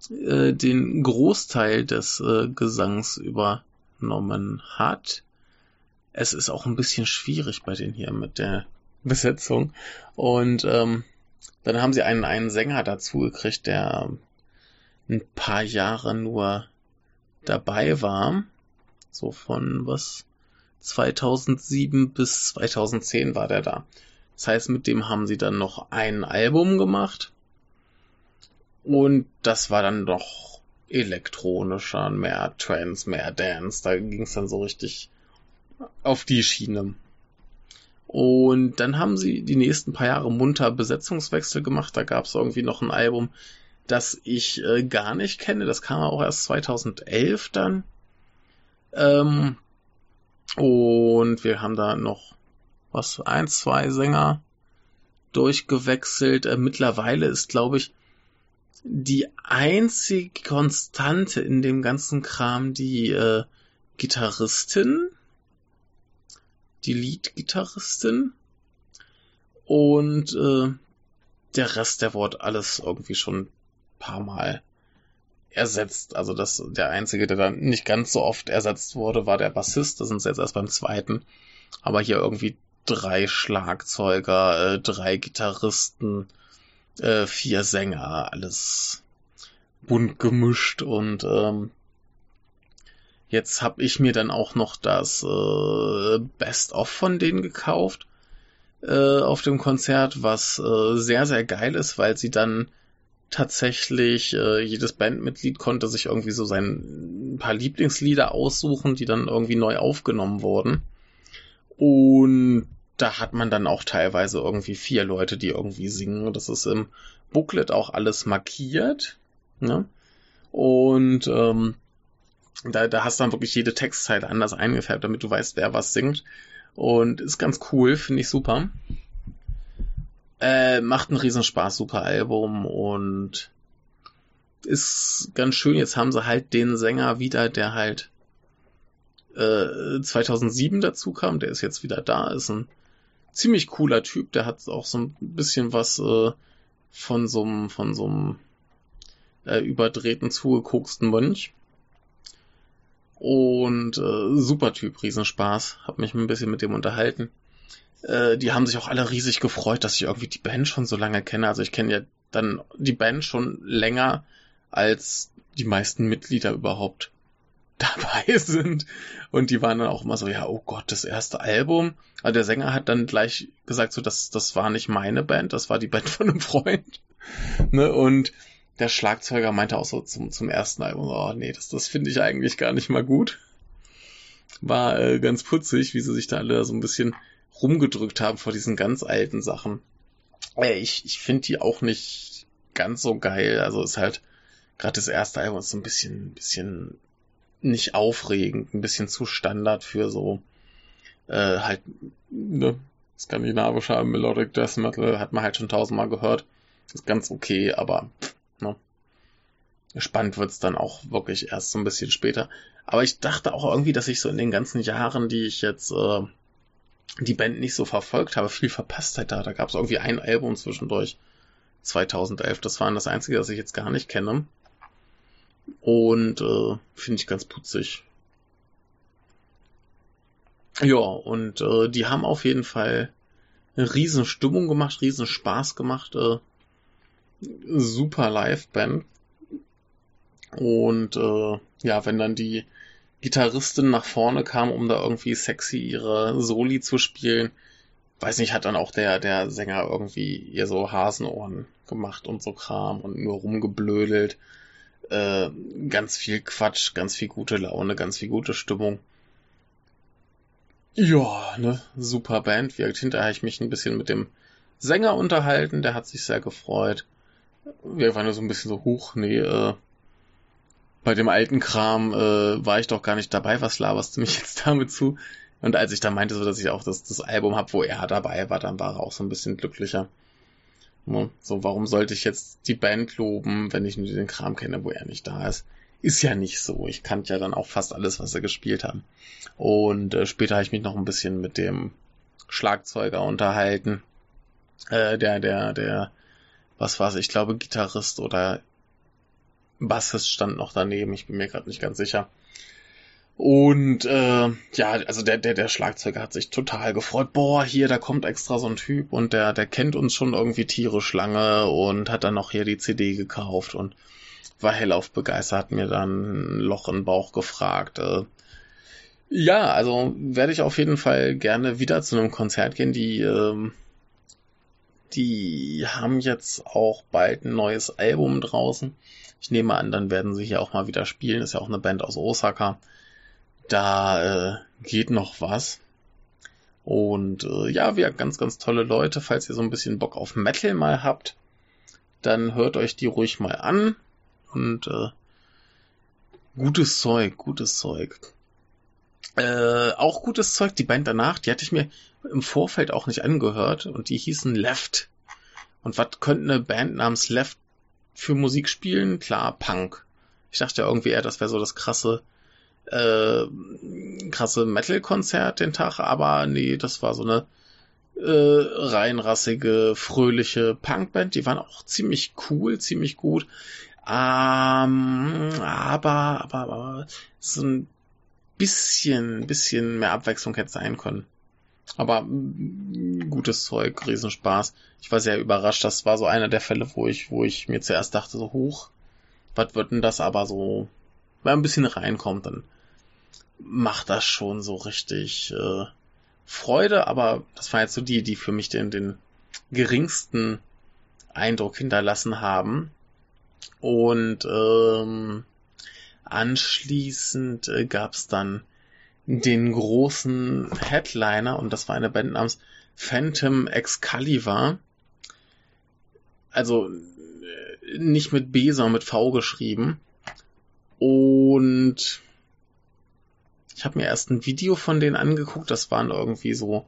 äh, den Großteil des äh, Gesangs übernommen hat. Es ist auch ein bisschen schwierig bei denen hier mit der Besetzung. Und ähm, dann haben sie einen, einen Sänger dazu gekriegt, der ein paar Jahre nur dabei war. So von was? 2007 bis 2010 war der da. Das heißt, mit dem haben sie dann noch ein Album gemacht. Und das war dann doch elektronischer, mehr Trance, mehr Dance. Da ging es dann so richtig auf die Schiene. Und dann haben sie die nächsten paar Jahre munter Besetzungswechsel gemacht. Da gab es irgendwie noch ein Album, das ich äh, gar nicht kenne. Das kam auch erst 2011 dann. Ähm, und wir haben da noch was ein, zwei Sänger durchgewechselt. Äh, mittlerweile ist, glaube ich, die einzige Konstante in dem ganzen Kram die äh, Gitarristin die Lead-Gitarristin. Und äh, der Rest, der wurde alles irgendwie schon ein paar Mal ersetzt. Also das, der einzige, der dann nicht ganz so oft ersetzt wurde, war der Bassist. Das sind jetzt erst beim zweiten. Aber hier irgendwie drei Schlagzeuger, äh, drei Gitarristen, äh, vier Sänger, alles bunt gemischt und ähm, Jetzt habe ich mir dann auch noch das äh, Best-of von denen gekauft äh, auf dem Konzert, was äh, sehr, sehr geil ist, weil sie dann tatsächlich, äh, jedes Bandmitglied konnte sich irgendwie so sein paar Lieblingslieder aussuchen, die dann irgendwie neu aufgenommen wurden. Und da hat man dann auch teilweise irgendwie vier Leute, die irgendwie singen. Das ist im Booklet auch alles markiert. Ne? Und ähm, da, da hast du dann wirklich jede Textzeile anders eingefärbt, damit du weißt, wer was singt. Und ist ganz cool, finde ich super. Äh, macht einen Riesenspaß, super Album und ist ganz schön. Jetzt haben sie halt den Sänger wieder, der halt äh, 2007 dazu kam. Der ist jetzt wieder da. Ist ein ziemlich cooler Typ. Der hat auch so ein bisschen was äh, von so einem von äh, überdrehten, zugekoksten Mönch. Und äh, super Typ, Riesenspaß. Hab mich ein bisschen mit dem unterhalten. Äh, die haben sich auch alle riesig gefreut, dass ich irgendwie die Band schon so lange kenne. Also ich kenne ja dann die Band schon länger, als die meisten Mitglieder überhaupt dabei sind. Und die waren dann auch immer so, ja, oh Gott, das erste Album. Aber der Sänger hat dann gleich gesagt, so, das, das war nicht meine Band, das war die Band von einem Freund. ne? Und der Schlagzeuger meinte auch so zum, zum ersten Album, oh nee, das, das finde ich eigentlich gar nicht mal gut. War äh, ganz putzig, wie sie sich da alle so ein bisschen rumgedrückt haben vor diesen ganz alten Sachen. Äh, ich ich finde die auch nicht ganz so geil. Also ist halt gerade das erste Album ist so ein bisschen, ein bisschen nicht aufregend, ein bisschen zu Standard für so äh, halt ne, skandinavischer Melodic Death Metal hat man halt schon tausendmal gehört. Ist ganz okay, aber Ne? Spannend wird's dann auch wirklich erst so ein bisschen später. Aber ich dachte auch irgendwie, dass ich so in den ganzen Jahren, die ich jetzt äh, die Band nicht so verfolgt habe, viel verpasst hätte. Da gab es irgendwie ein Album zwischendurch. 2011. Das war das einzige, das ich jetzt gar nicht kenne. Und äh, finde ich ganz putzig. Ja, und äh, die haben auf jeden Fall eine riesen Stimmung gemacht, riesen Spaß gemacht. Äh, super Liveband. Und äh, ja, wenn dann die Gitarristin nach vorne kam, um da irgendwie sexy ihre Soli zu spielen, weiß nicht, hat dann auch der, der Sänger irgendwie ihr so Hasenohren gemacht und so Kram und nur rumgeblödelt. Äh, ganz viel Quatsch, ganz viel gute Laune, ganz viel gute Stimmung. Ja, ne, super Band. Gesagt, hinterher habe ich mich ein bisschen mit dem Sänger unterhalten, der hat sich sehr gefreut wir waren ja so ein bisschen so hoch, nee, äh, bei dem alten Kram äh, war ich doch gar nicht dabei, was laberst du mich jetzt damit zu? Und als ich dann meinte, so dass ich auch das, das Album habe, wo er dabei war, dann war er auch so ein bisschen glücklicher. So, warum sollte ich jetzt die Band loben, wenn ich nur den Kram kenne, wo er nicht da ist? Ist ja nicht so. Ich kannte ja dann auch fast alles, was sie gespielt haben. Und äh, später habe ich mich noch ein bisschen mit dem Schlagzeuger unterhalten. Äh, der, der, der was war's, ich glaube Gitarrist oder Bassist stand noch daneben, ich bin mir gerade nicht ganz sicher. Und äh, ja, also der, der, der Schlagzeuger hat sich total gefreut. Boah, hier, da kommt extra so ein Typ und der, der kennt uns schon irgendwie tierisch lange und hat dann noch hier die CD gekauft und war hellauf begeistert, hat mir dann ein Loch im Bauch gefragt. Äh, ja, also werde ich auf jeden Fall gerne wieder zu einem Konzert gehen. Die ähm, die haben jetzt auch bald ein neues Album draußen. Ich nehme an, dann werden sie hier auch mal wieder spielen. Ist ja auch eine Band aus Osaka. Da äh, geht noch was. Und äh, ja, wir ganz, ganz tolle Leute. Falls ihr so ein bisschen Bock auf Metal mal habt, dann hört euch die ruhig mal an. Und äh, gutes Zeug, gutes Zeug. Äh, auch gutes Zeug, die Band danach, die hatte ich mir im Vorfeld auch nicht angehört und die hießen Left. Und was könnte eine Band namens Left für Musik spielen? Klar, Punk. Ich dachte irgendwie eher, das wäre so das krasse, äh, krasse Metal-Konzert den Tag, aber nee, das war so eine äh, reinrassige, fröhliche Punkband. Die waren auch ziemlich cool, ziemlich gut. Ähm, aber, aber, aber so ein bisschen, bisschen mehr Abwechslung hätte sein können. Aber mm, gutes Zeug, Riesenspaß. Ich war sehr überrascht. Das war so einer der Fälle, wo ich, wo ich mir zuerst dachte, so hoch, was wird denn das aber so, wenn ein bisschen reinkommt, dann macht das schon so richtig äh, Freude, aber das war jetzt so die, die für mich den, den geringsten Eindruck hinterlassen haben. Und ähm, Anschließend äh, gab es dann den großen Headliner und das war eine Band namens Phantom Excalibur. Also äh, nicht mit B, sondern mit V geschrieben. Und ich habe mir erst ein Video von denen angeguckt. Das waren irgendwie so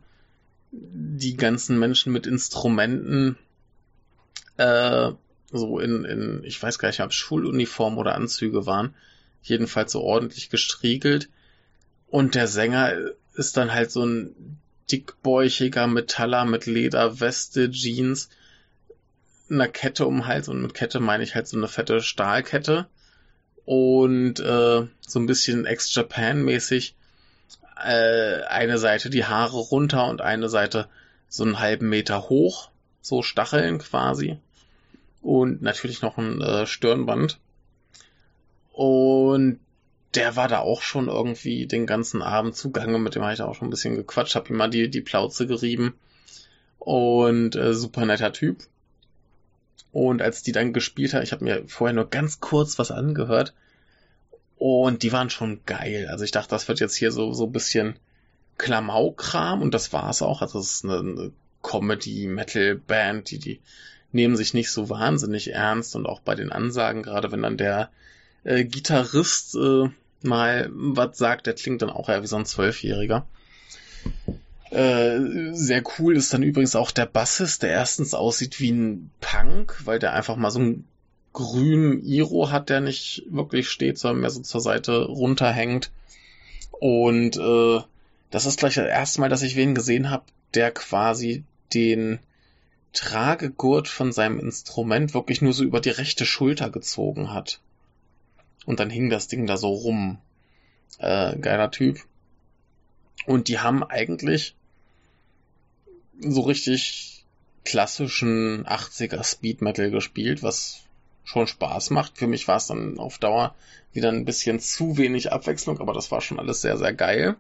die ganzen Menschen mit Instrumenten, äh, so in, in, ich weiß gar nicht, ob Schuluniform oder Anzüge waren. Jedenfalls so ordentlich gestriegelt. Und der Sänger ist dann halt so ein dickbäuchiger Metaller mit Lederweste, Jeans, einer Kette um den Hals und mit Kette meine ich halt so eine fette Stahlkette. Und äh, so ein bisschen Ex-Japan-mäßig äh, eine Seite die Haare runter und eine Seite so einen halben Meter hoch, so Stacheln quasi. Und natürlich noch ein äh, Stirnband und der war da auch schon irgendwie den ganzen Abend zugange, mit dem habe ich da auch schon ein bisschen gequatscht, habe ihm mal die, die Plauze gerieben und äh, super netter Typ. Und als die dann gespielt hat, ich habe mir vorher nur ganz kurz was angehört und die waren schon geil. Also ich dachte, das wird jetzt hier so so ein bisschen Klamaukram und das war's auch. Also es ist eine, eine Comedy-Metal-Band, die die nehmen sich nicht so wahnsinnig ernst und auch bei den Ansagen, gerade wenn dann der äh, Gitarrist äh, mal was sagt, der klingt dann auch eher wie so ein Zwölfjähriger. Äh, sehr cool ist dann übrigens auch der Bassist, der erstens aussieht wie ein Punk, weil der einfach mal so einen grünen Iro hat, der nicht wirklich steht, sondern mehr so zur Seite runterhängt. Und äh, das ist gleich das erste Mal, dass ich wen gesehen habe, der quasi den Tragegurt von seinem Instrument wirklich nur so über die rechte Schulter gezogen hat. Und dann hing das Ding da so rum. Äh, geiler Typ. Und die haben eigentlich so richtig klassischen 80er Speed Metal gespielt, was schon Spaß macht. Für mich war es dann auf Dauer wieder ein bisschen zu wenig Abwechslung, aber das war schon alles sehr, sehr geil.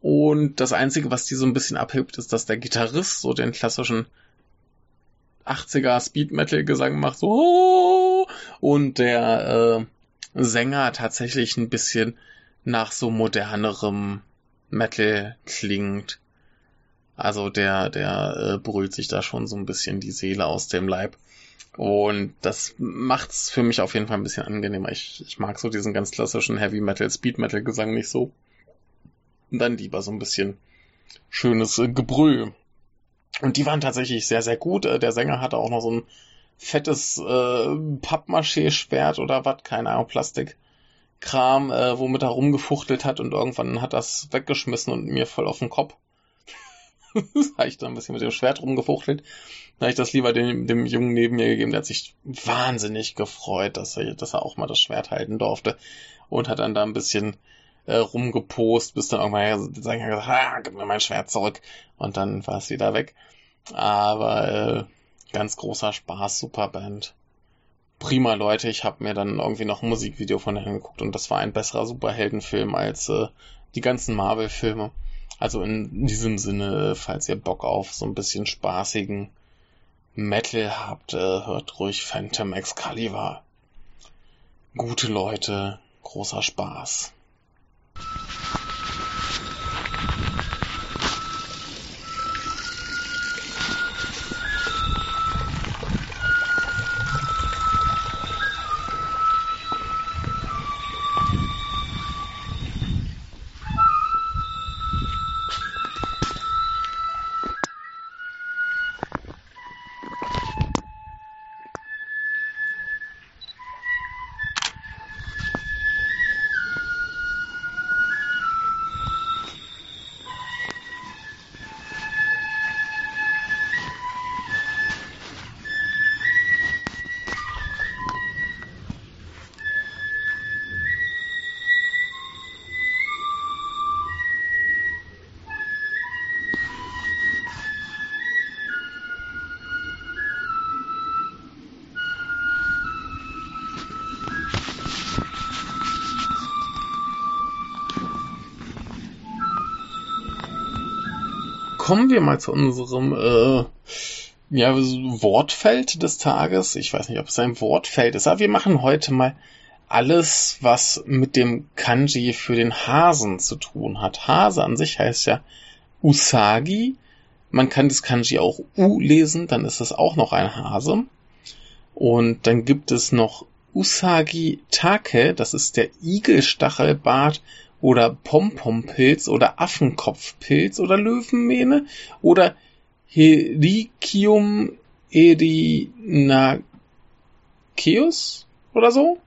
Und das Einzige, was die so ein bisschen abhebt, ist, dass der Gitarrist so den klassischen 80er Speed Metal Gesang macht, so und der äh, Sänger tatsächlich ein bisschen nach so modernerem Metal klingt. Also der, der äh, brüllt sich da schon so ein bisschen die Seele aus dem Leib. Und das macht's für mich auf jeden Fall ein bisschen angenehmer. Ich, ich mag so diesen ganz klassischen Heavy Metal, Speed Metal Gesang nicht so. Und dann lieber so ein bisschen schönes äh, Gebrüll. Und die waren tatsächlich sehr, sehr gut. Äh, der Sänger hatte auch noch so ein fettes äh, Pappmaché-Schwert oder was, keine Ahnung, Plastikkram, äh, womit er rumgefuchtelt hat und irgendwann hat das weggeschmissen und mir voll auf den Kopf. habe ich da ein bisschen mit dem Schwert rumgefuchtelt. Da habe ich das lieber dem, dem Jungen neben mir gegeben, der hat sich wahnsinnig gefreut, dass er, dass er auch mal das Schwert halten durfte und hat dann da ein bisschen äh, rumgepost, bis dann irgendwann gesagt, ah, gib mir mein Schwert zurück und dann war es wieder weg. Aber äh, Ganz großer Spaß, super Band. Prima Leute, ich habe mir dann irgendwie noch ein Musikvideo von denen angeguckt und das war ein besserer Superheldenfilm als äh, die ganzen Marvel-Filme. Also in diesem Sinne, falls ihr Bock auf so ein bisschen spaßigen Metal habt, äh, hört ruhig Phantom Excalibur. Gute Leute, großer Spaß. Kommen wir mal zu unserem äh, ja, Wortfeld des Tages. Ich weiß nicht, ob es ein Wortfeld ist, aber wir machen heute mal alles, was mit dem Kanji für den Hasen zu tun hat. Hase an sich heißt ja Usagi. Man kann das Kanji auch U lesen, dann ist es auch noch ein Hase. Und dann gibt es noch Usagi Take, das ist der Igelstachelbart oder Pompompilz oder Affenkopfpilz oder Löwenmähne oder Herikium erinaceus oder so.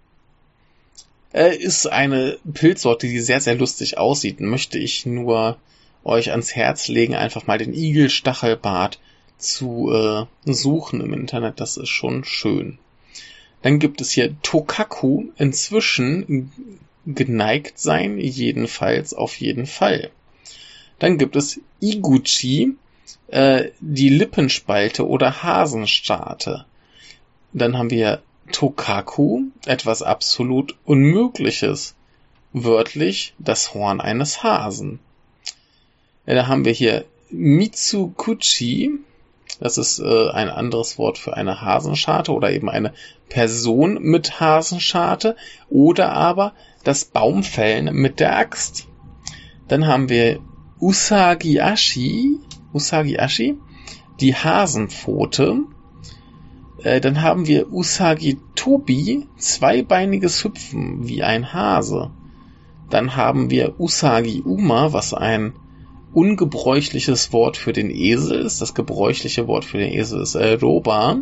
Äh, ist eine Pilzsorte, die sehr, sehr lustig aussieht. Möchte ich nur euch ans Herz legen, einfach mal den Igelstachelbart zu äh, suchen im Internet. Das ist schon schön. Dann gibt es hier Tokaku, inzwischen geneigt sein, jedenfalls auf jeden Fall. Dann gibt es Iguchi, äh, die Lippenspalte oder Hasenstarte. Dann haben wir Tokaku, etwas absolut Unmögliches. Wörtlich das Horn eines Hasen. Ja, da haben wir hier Mitsukuchi, das ist äh, ein anderes Wort für eine Hasenscharte oder eben eine Person mit Hasenscharte oder aber das Baumfällen mit der Axt. Dann haben wir Usagiashi, Usagiashi, die Hasenpfote. Äh, dann haben wir Usagi Tobi, zweibeiniges Hüpfen wie ein Hase. Dann haben wir Usagi Uma, was ein ungebräuchliches Wort für den Esel ist. Das gebräuchliche Wort für den Esel ist äh, Roba.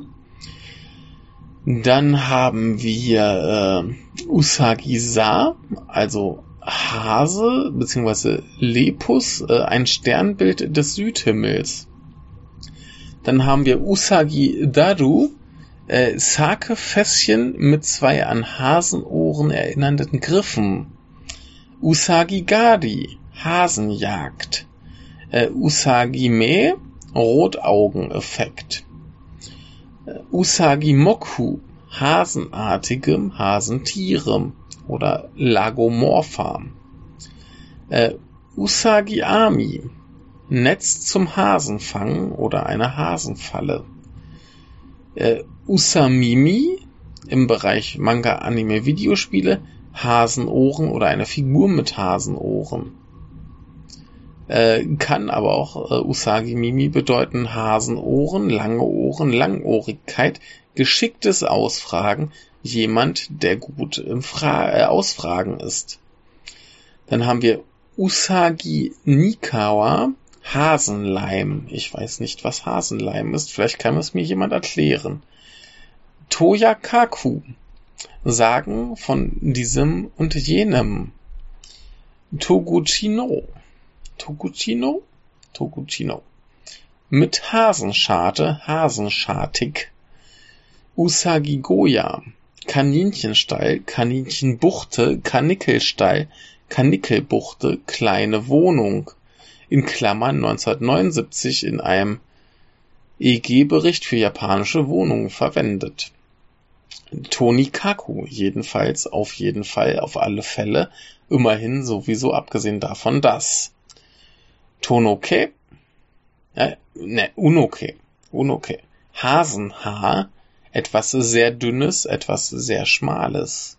Dann haben wir äh, Usagi-sa, also Hase bzw. Lepus, äh, ein Sternbild des Südhimmels. Dann haben wir Usagi Daru, äh, Sake-Fässchen mit zwei an Hasenohren erinnernden Griffen. Usagi Gadi, Hasenjagd. Äh, Usagi-me, Rotaugeneffekt. Äh, Usagi Moku, hasenartigem Hasentierem oder Lagomorpha. Äh, Usagi Ami, Netz zum Hasenfang oder eine Hasenfalle. Äh, Usamimi, im Bereich Manga, Anime, Videospiele, Hasenohren oder eine Figur mit Hasenohren. Äh, kann aber auch äh, Usagi Mimi bedeuten Hasenohren, lange Ohren, Langohrigkeit, geschicktes Ausfragen, jemand, der gut im Fra äh, Ausfragen ist. Dann haben wir Usagi Nikawa, Hasenleim. Ich weiß nicht, was Hasenleim ist. Vielleicht kann es mir jemand erklären. Toyakaku. Sagen von diesem und jenem. Toguchino. Toguchino? Toguchino. Mit Hasenscharte, hasenschartig. Usagi Goya. Kaninchenstall, Kaninchenbuchte, Kanickelstall, Kanickelbuchte, kleine Wohnung. In Klammern 1979 in einem EG-Bericht für japanische Wohnungen verwendet. Tonikaku, jedenfalls, auf jeden Fall, auf alle Fälle, immerhin sowieso abgesehen davon das. Tonoke, äh, ne, Unoke, Unoke. Hasenhaar, etwas sehr dünnes, etwas sehr schmales.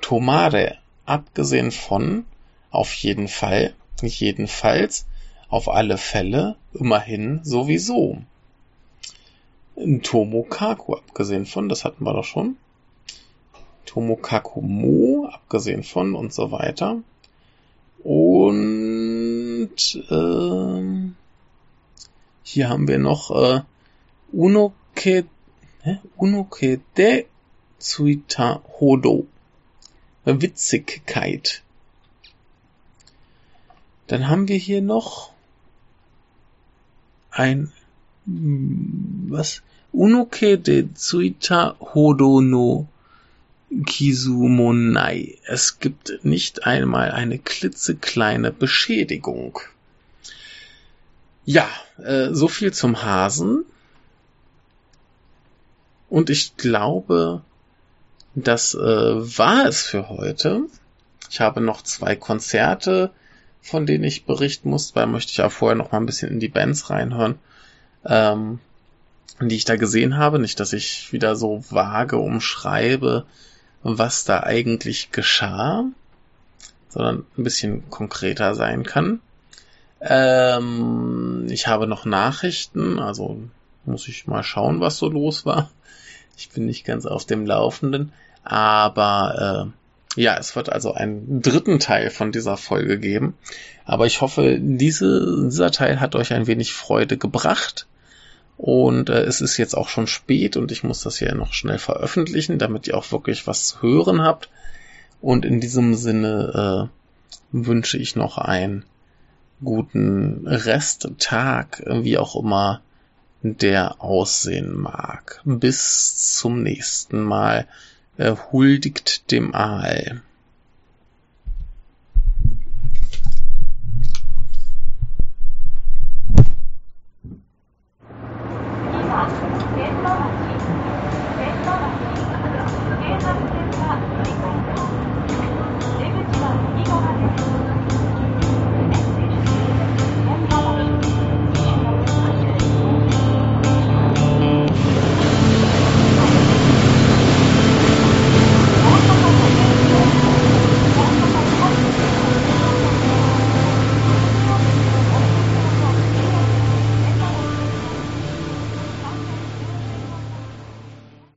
Tomare, abgesehen von, auf jeden Fall, jedenfalls, auf alle Fälle, immerhin, sowieso. Tomokaku, abgesehen von, das hatten wir doch schon. Tomokaku Mo, abgesehen von und so weiter. Und äh, hier haben wir noch äh, Unoke, hä? Unoke de Tsuita Hodo. Witzigkeit. Dann haben wir hier noch ein was? Unoke de Tsuita Hodo no Kizumonai. Es gibt nicht einmal eine klitzekleine Beschädigung. Ja, äh, so viel zum Hasen. Und ich glaube, das äh, war es für heute. Ich habe noch zwei Konzerte, von denen ich berichten muss, weil möchte ich auch vorher noch mal ein bisschen in die Bands reinhören, ähm, die ich da gesehen habe. Nicht, dass ich wieder so vage umschreibe, was da eigentlich geschah, sondern ein bisschen konkreter sein kann. Ähm, ich habe noch Nachrichten, also muss ich mal schauen, was so los war. Ich bin nicht ganz auf dem Laufenden, aber äh, ja, es wird also einen dritten Teil von dieser Folge geben. Aber ich hoffe, diese, dieser Teil hat euch ein wenig Freude gebracht. Und äh, es ist jetzt auch schon spät und ich muss das hier noch schnell veröffentlichen, damit ihr auch wirklich was zu hören habt. Und in diesem Sinne äh, wünsche ich noch einen guten Resttag, wie auch immer der aussehen mag. Bis zum nächsten Mal. Äh, huldigt dem Aal.